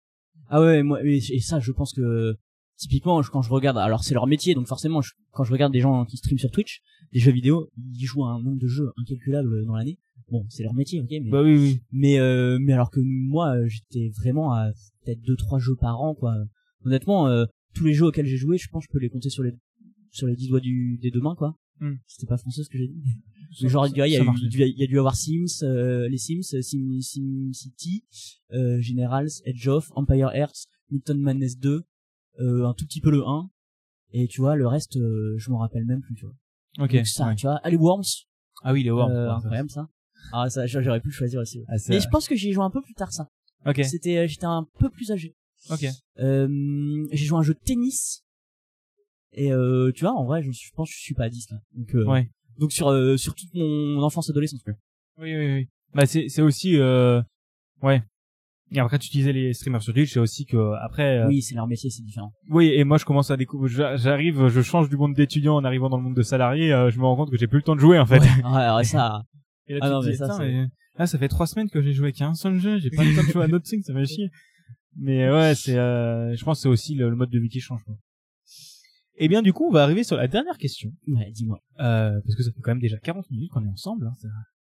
Ah ouais, moi et, ça, je pense que typiquement quand je regarde, alors c'est leur métier, donc forcément je- quand je regarde des gens qui streament sur Twitch, des jeux vidéo, ils jouent à un nombre de jeux incalculable dans l'année. Bon, c'est leur métier, ok, mais Bah oui, oui. mais euh, mais alors que moi j'étais vraiment à peut-être deux trois jeux par an quoi. Honnêtement, euh, tous les jeux auxquels j'ai joué, je pense que je peux les compter sur les sur les dix doigts du, des deux mains quoi. Hmm. C'était pas français ce que j'ai dit. Mais genre, il y a, eu- il y a- dû avoir Sims, euh, les Sims, Sim, Sim City, euh, Generals, Edge of, Empire Earth, Milton Madness 2, euh, un tout petit peu le 1, et tu vois, le reste, euh, je m'en rappelle même plus, tu vois. Ok. Donc ça, ouais. tu vois, allez Worms, Ah oui, les Worms. euh, incroyable ça. Ah ça, j'aurais pu le choisir aussi. Ah, Mais je pense que j'y ai joué un peu plus tard ça. Ok. C'était, euh, j'étais un peu plus âgé. Ok. Euh, j'ai joué un jeu de tennis. Et euh, tu vois, en vrai, je, je pense que je suis pas à 10 là. Donc, euh, Ouais. donc sur euh, sur toute mon enfance adolescence. quoi. Oui, oui, oui. Bah c'est, c'est aussi, euh, ouais. Et après, tu utilisais les streamers sur Twitch, c'est aussi que après, euh, Oui, c'est leur métier, c'est différent. Oui, et moi je commence à découvrir, j'a- j'arrive, je change du monde d'étudiant en arrivant dans le monde de salarié, euh, je me rends compte que j'ai plus le temps de jouer en fait. Ouais, ouais, ouais, ça. [LAUGHS] Et là, Ah non, mais ça, mais- ah, ça fait trois semaines que j'ai joué qu'à un seul jeu, j'ai pas le temps de jouer à d'autres [LAUGHS] trucs, ça m'a chier. Mais ouais, c'est, euh, je pense que c'est aussi le, le mode de vie qui change. Quoi. Et bien du coup, on va arriver sur la dernière question, Ouais, dis-moi. euh, parce que ça fait quand même déjà 40 minutes qu'on est ensemble. Hein, ça-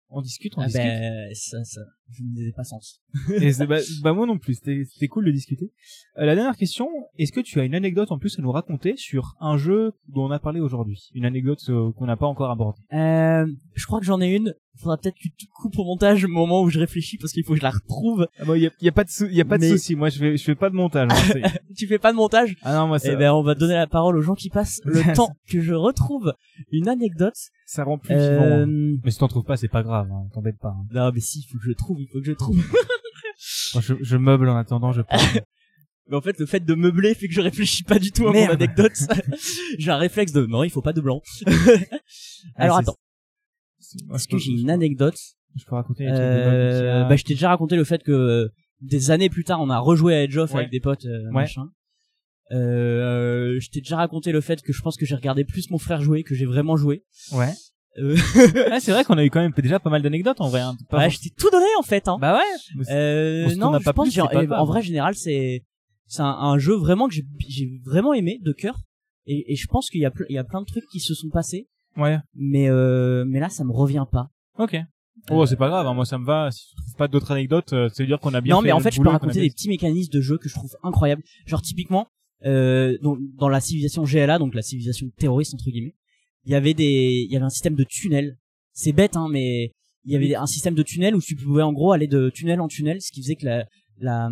On discute, on Ah discute. ben, ça, ça, je ne disais pas sens. [LAUGHS] Et bah, bah, moi non plus, c'était cool de discuter. Euh, la dernière question, est-ce que tu as une anecdote en plus à nous raconter sur un jeu dont on a parlé aujourd'hui? Une anecdote euh, qu'on n'a pas encore abordée. Euh, je crois que j'en ai une. Faudra peut-être que tu coupes au montage au moment où je réfléchis parce qu'il faut que je la retrouve. Ah bah, y a, y a pas de sou- y a pas de Mais- souci, moi je fais je fais pas de montage. hein, [LAUGHS] Tu fais pas de montage? Ah non, moi ça Eh ben, on va donner la parole aux gens qui passent le [LAUGHS] temps que je retrouve une anecdote. ça rend plus vivant. hein. Euh... Mais si t'en trouves pas, c'est pas grave, hein, t'embête pas. hein. Non, mais si, il faut que je trouve, il faut que je trouve. [LAUGHS] Moi, je, je meuble en attendant, je. [LAUGHS] Mais en fait, le fait de meubler fait que je réfléchis pas du tout à mon anecdote. [LAUGHS] J'ai un réflexe de non, il faut pas de blanc. Alors Ah, attends, est-ce je que j'ai une anecdote Je peux raconter euh, Lucia. Bah, je t'ai déjà raconté le fait que euh, des années plus tard, on a rejoué à Edge of Ouais. avec des potes, euh, Ouais. machin. Euh, je t'ai déjà raconté le fait que je pense que j'ai regardé plus mon frère jouer que j'ai vraiment joué. Ouais. Euh, Ah, c'est vrai qu'on a eu quand même déjà pas mal d'anecdotes en vrai. Hein. Pas ouais, je t'ai tout donné en fait. Hein. Bah ouais. c'est- Euh, non, je pas pense plus, c'est pas grave. en vrai général c'est c'est un, un jeu vraiment que j'ai vraiment aimé de cœur et, et je pense qu'il y a il y a plein de trucs qui se sont passés Ouais. mais euh, mais là ça me revient pas. Ok. Oh, c'est pas grave, hein, moi ça me va. Si tu trouves pas d'autres anecdotes, euh, ça veut dire qu'on a bien non fait mais en fait je peux raconter des petits mécanismes de jeu que je trouve incroyables. Genre typiquement euh, dans, dans la civilisation GLA donc la civilisation terroriste entre guillemets, il y avait des il y avait un système de tunnels. C'est bête hein mais il y avait un système de tunnels où tu pouvais en gros aller de tunnel en tunnel ce qui faisait que la la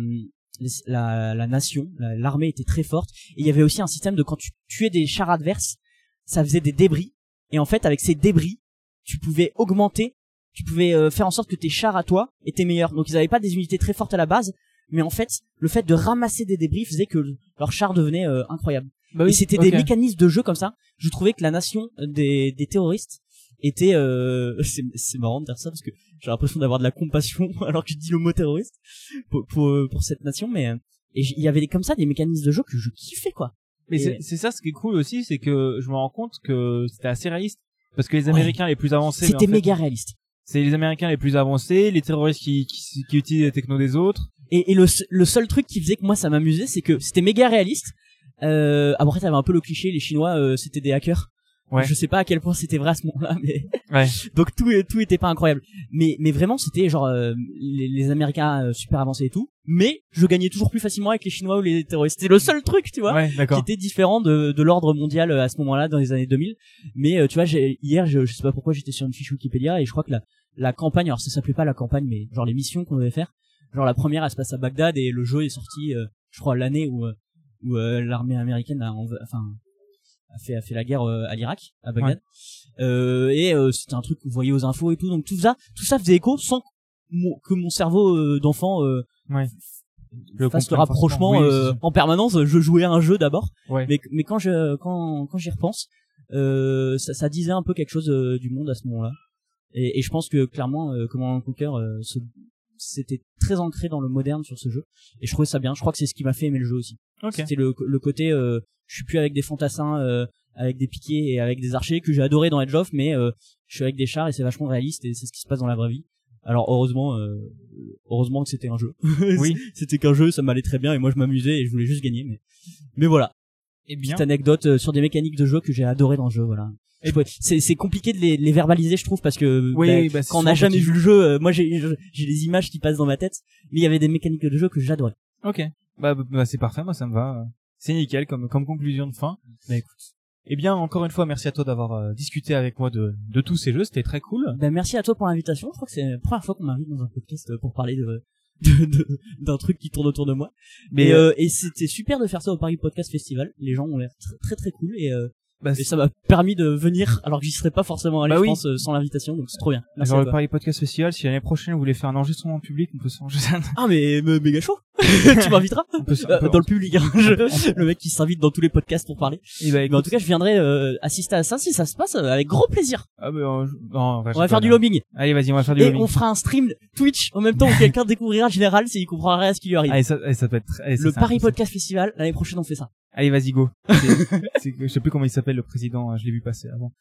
la, la nation, la- l'armée était très forte. Et il y avait aussi un système de quand tu tuais des chars adverses, ça faisait des débris. Et en fait, avec ces débris, tu pouvais augmenter tu pouvais euh, faire en sorte que tes chars à toi étaient meilleurs. Donc ils avaient pas des unités très fortes à la base, mais en fait, le fait de ramasser des débris faisait que leur char devenait euh, incroyable. Bah et c'était des mécanismes de jeu comme ça. Je trouvais que la nation des, des terroristes était euh, [LAUGHS] c'est c'est marrant de dire ça parce que j'ai l'impression d'avoir de la compassion [LAUGHS] alors que je dis le mot terroriste pour pour, euh, pour cette nation mais euh, et il y avait des, comme ça des mécanismes de jeu que je kiffais quoi Mais c'est c'est ça ce qui est cool aussi, c'est que je me rends compte que c'était assez réaliste. Parce que les Ouais. Américains les plus avancés, en c'était fait, méga réaliste c'est les Américains les plus avancés, les terroristes qui, qui, qui utilisent les technos des autres. et, et le, le seul truc qui faisait que moi ça m'amusait c'est que c'était méga réaliste euh, après t'avais un peu le cliché les chinois euh, c'était des hackers Ouais. je sais pas à quel point c'était vrai à ce moment-là [LAUGHS] mais Ouais. donc tout tout était pas incroyable mais mais vraiment c'était genre euh, les, les américains euh, super avancés et tout mais je gagnais toujours plus facilement avec les chinois ou les terroristes c'était le seul truc tu vois Ouais, qui d'accord. était différent de, de l'ordre mondial euh, à ce moment-là dans les années 2000 mais euh, tu vois hier je, je sais pas pourquoi j'étais sur une fiche Wikipédia et je crois que la la campagne alors ça s'appelait pas la campagne mais genre les missions qu'on devait faire genre la première elle se passe à Bagdad et le jeu est sorti euh, je crois l'année où euh, où euh, l'armée américaine a enfin a fait a fait la guerre euh, à l'Irak à Bagdad euh, et euh, c'était un truc que vous voyez aux infos et tout donc tout ça tout ça faisait écho sans que mon, cerveau euh, d'enfant euh, Ouais. Le fasse le rapprochement. Oui, euh, en permanence je jouais à un jeu d'abord. Ouais. mais mais quand je quand quand j'y repense euh, ça, ça disait un peu quelque chose euh, du monde à ce moment-là et, et je pense que clairement euh, Command and Conquer euh, se- c'était très ancré dans le moderne sur ce jeu et je trouvais ça bien. Je crois que c'est ce qui m'a fait aimer le jeu aussi. C'était le le côté euh, je suis plus avec des fantassins euh, avec des piquets et avec des archers que j'ai adoré dans Edge of mais euh, je suis avec des chars et c'est vachement réaliste et c'est ce qui se passe dans la vraie vie. Alors heureusement euh, heureusement que c'était un jeu. [LAUGHS] Oui. c'était qu'un jeu ça m'allait très bien et moi je m'amusais et je voulais juste gagner mais mais voilà Et bien. petite anecdote euh, sur des mécaniques de jeu que j'ai adoré dans le jeu voilà Je pourrais- c'est c'est compliqué de les, les verbaliser je trouve parce que Oui, bah, oui, bah, quand on n'a jamais vu le jeu euh, moi j'ai des images qui passent dans ma tête mais il y avait des mécaniques de jeu que j'adorais Ok. Bah, bah, bah, c'est parfait, moi ça me va. C'est nickel comme comme conclusion de fin. Bah écoute. Eh bien, encore une fois, merci à toi d'avoir euh, discuté avec moi de de tous ces jeux, c'était très cool. ben merci à toi pour l'invitation je crois que c'est la première fois qu'on m'invite dans un podcast pour parler de- d'un truc qui tourne autour de moi Mais et, euh, euh, et c'était super de faire ça au Paris Podcast Festival les gens ont l'air très très très cool et euh, bah, et ça m'a permis de venir alors que j'y serais pas forcément allé Bah je oui. pense euh, sans l'invitation donc c'est trop bien merci à le. Paris Podcast Festival, si l'année prochaine vous voulez faire un enregistrement en public, on peut s'enregistrer. ah mais, mais méga chaud [LAUGHS] tu m'inviteras Euh, dans le public hein. Je- le mec qui s'invite dans tous les podcasts pour parler Eh bah, mais en tout cas je viendrai euh, assister à ça si ça se passe euh, avec grand plaisir ah, bah, non, on va faire du lobbying Allez, vas-y, on va faire du et lobbying. on fera un stream Twitch en même temps où [LAUGHS] quelqu'un découvrira Général s'il comprendra rien à ce qui lui arrive Allez, ça, allez, ça peut être. allez, ça, le Paris Podcast Festival l'année prochaine on fait ça Allez, vas-y, go. [LAUGHS] C'est- je sais plus comment il s'appelle le président, hein, je l'ai vu passer avant.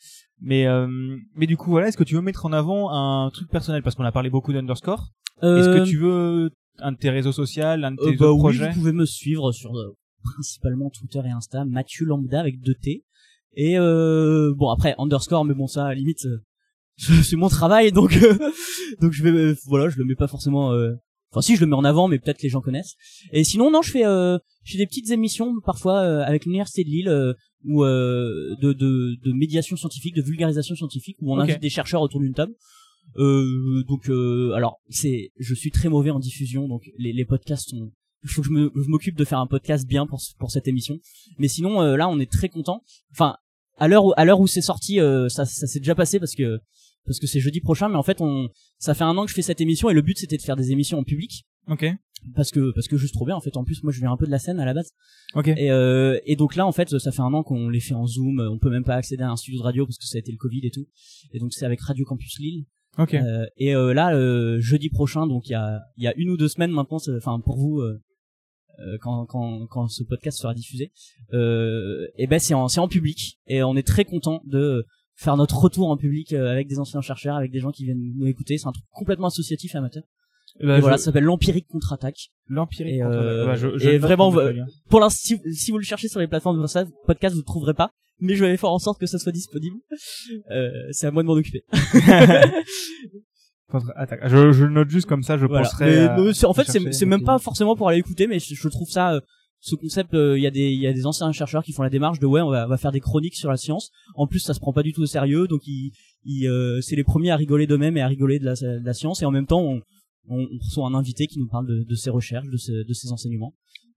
Mais euh, mais du coup, voilà, est-ce que tu veux mettre en avant un truc personnel? Parce qu'on a parlé beaucoup d'Underscore. Est-ce que tu veux un de tes réseaux sociaux, un de tes Euh, autres bah oui, projets vous pouvez me suivre sur euh, principalement Twitter et Insta, Mathieu Lambda avec deux T. Et euh, bon après underscore, mais bon ça à la limite euh, [LAUGHS] c'est mon travail donc euh, [LAUGHS] donc je vais euh, voilà je le mets pas forcément. euh, Enfin si je le mets en avant mais peut-être les gens connaissent. Et sinon non je fais euh, je fais des petites émissions parfois euh, avec l'université de Lille euh, ou euh, de, de de médiation scientifique, de vulgarisation scientifique où on invite des chercheurs autour d'une table. Euh, donc euh, alors c'est je suis très mauvais en diffusion donc les, les podcasts sont il faut que je m'occupe de faire un podcast bien pour pour cette émission. Mais sinon euh, là on est très content enfin à l'heure où à l'heure où c'est sorti euh, ça ça s'est déjà passé parce que parce que c'est jeudi prochain mais en fait on ça fait un an que je fais cette émission et le but c'était de faire des émissions en public. Ok. parce que parce que juste trop bien en fait. En plus moi je viens un peu de la scène à la base. Ok. et euh, et donc là en fait ça fait un an qu'on les fait en zoom. On peut même pas accéder à un studio de radio parce que ça a été le covid et tout. Et donc c'est avec Radio Campus Lille Ok. euh, et euh, là, euh, jeudi prochain, donc il y a, y a une ou deux semaines maintenant, enfin pour vous, euh, euh, quand, quand, quand ce podcast sera diffusé, euh, et ben c'est en, c'est en public et on est très content de faire notre retour en public avec des anciens chercheurs, avec des gens qui viennent nous écouter. C'est un truc complètement associatif et amateur. Eh ben, et voilà, je- ça s'appelle l'empirique contre-attaque. L'Empire. et, euh, Bah, je, je et vraiment. Pour l'instant, si, si vous le cherchez sur les plateformes de podcast, vous ne trouverez pas. Mais je vais faire en sorte que ça soit disponible. Euh, c'est à moi de m'en occuper. [LAUGHS] Je, je note juste comme ça, je Voilà. penserai. Mais, euh, en fait, c'est même pas forcément pour aller écouter, mais je, je trouve ça, euh, ce concept, euh, il y a des, il y a des anciens chercheurs qui font la démarche de ouais, on va, on va faire des chroniques sur la science. En plus, ça se prend pas du tout au sérieux, donc ils, ils, c'est les premiers à rigoler d'eux-mêmes et à rigoler de la, de la science, et en même temps, on, on, on reçoit un invité qui nous parle de, de ses recherches, de, ses- de ses enseignements.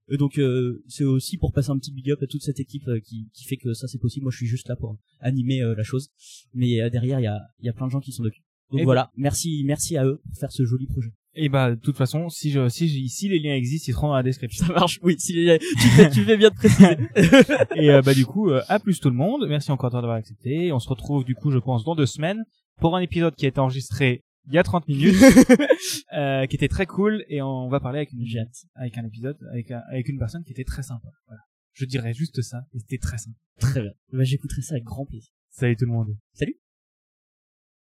Et donc, euh, c'est aussi pour passer un petit big up à toute cette équipe euh, qui, qui fait que ça c'est possible. Moi, je suis juste là pour animer euh, la chose, mais euh, derrière, il y a, y a plein de gens qui sont dessus. Donc Et voilà, merci, merci à eux pour faire ce joli projet. Et bah, de toute façon, si je, si, je- si les liens existent, ils seront dans la description. Ça marche, oui. Si tu fais, tu fais bien de préciser. [LAUGHS] Et euh, bah du coup, euh, à plus tout le monde. Merci encore d'avoir accepté. On se retrouve du coup, je pense, dans deux semaines pour un épisode qui a été enregistré il y a 30 minutes, [LAUGHS] euh, qui était très cool. Et on va parler avec une hâte. avec un épisode, avec, un- avec une personne qui était très sympa. Voilà. Je dirais juste ça. Et c'était très sympa. Très bien. Bah, j'écouterai ça avec grand plaisir. Salut tout le monde. Salut.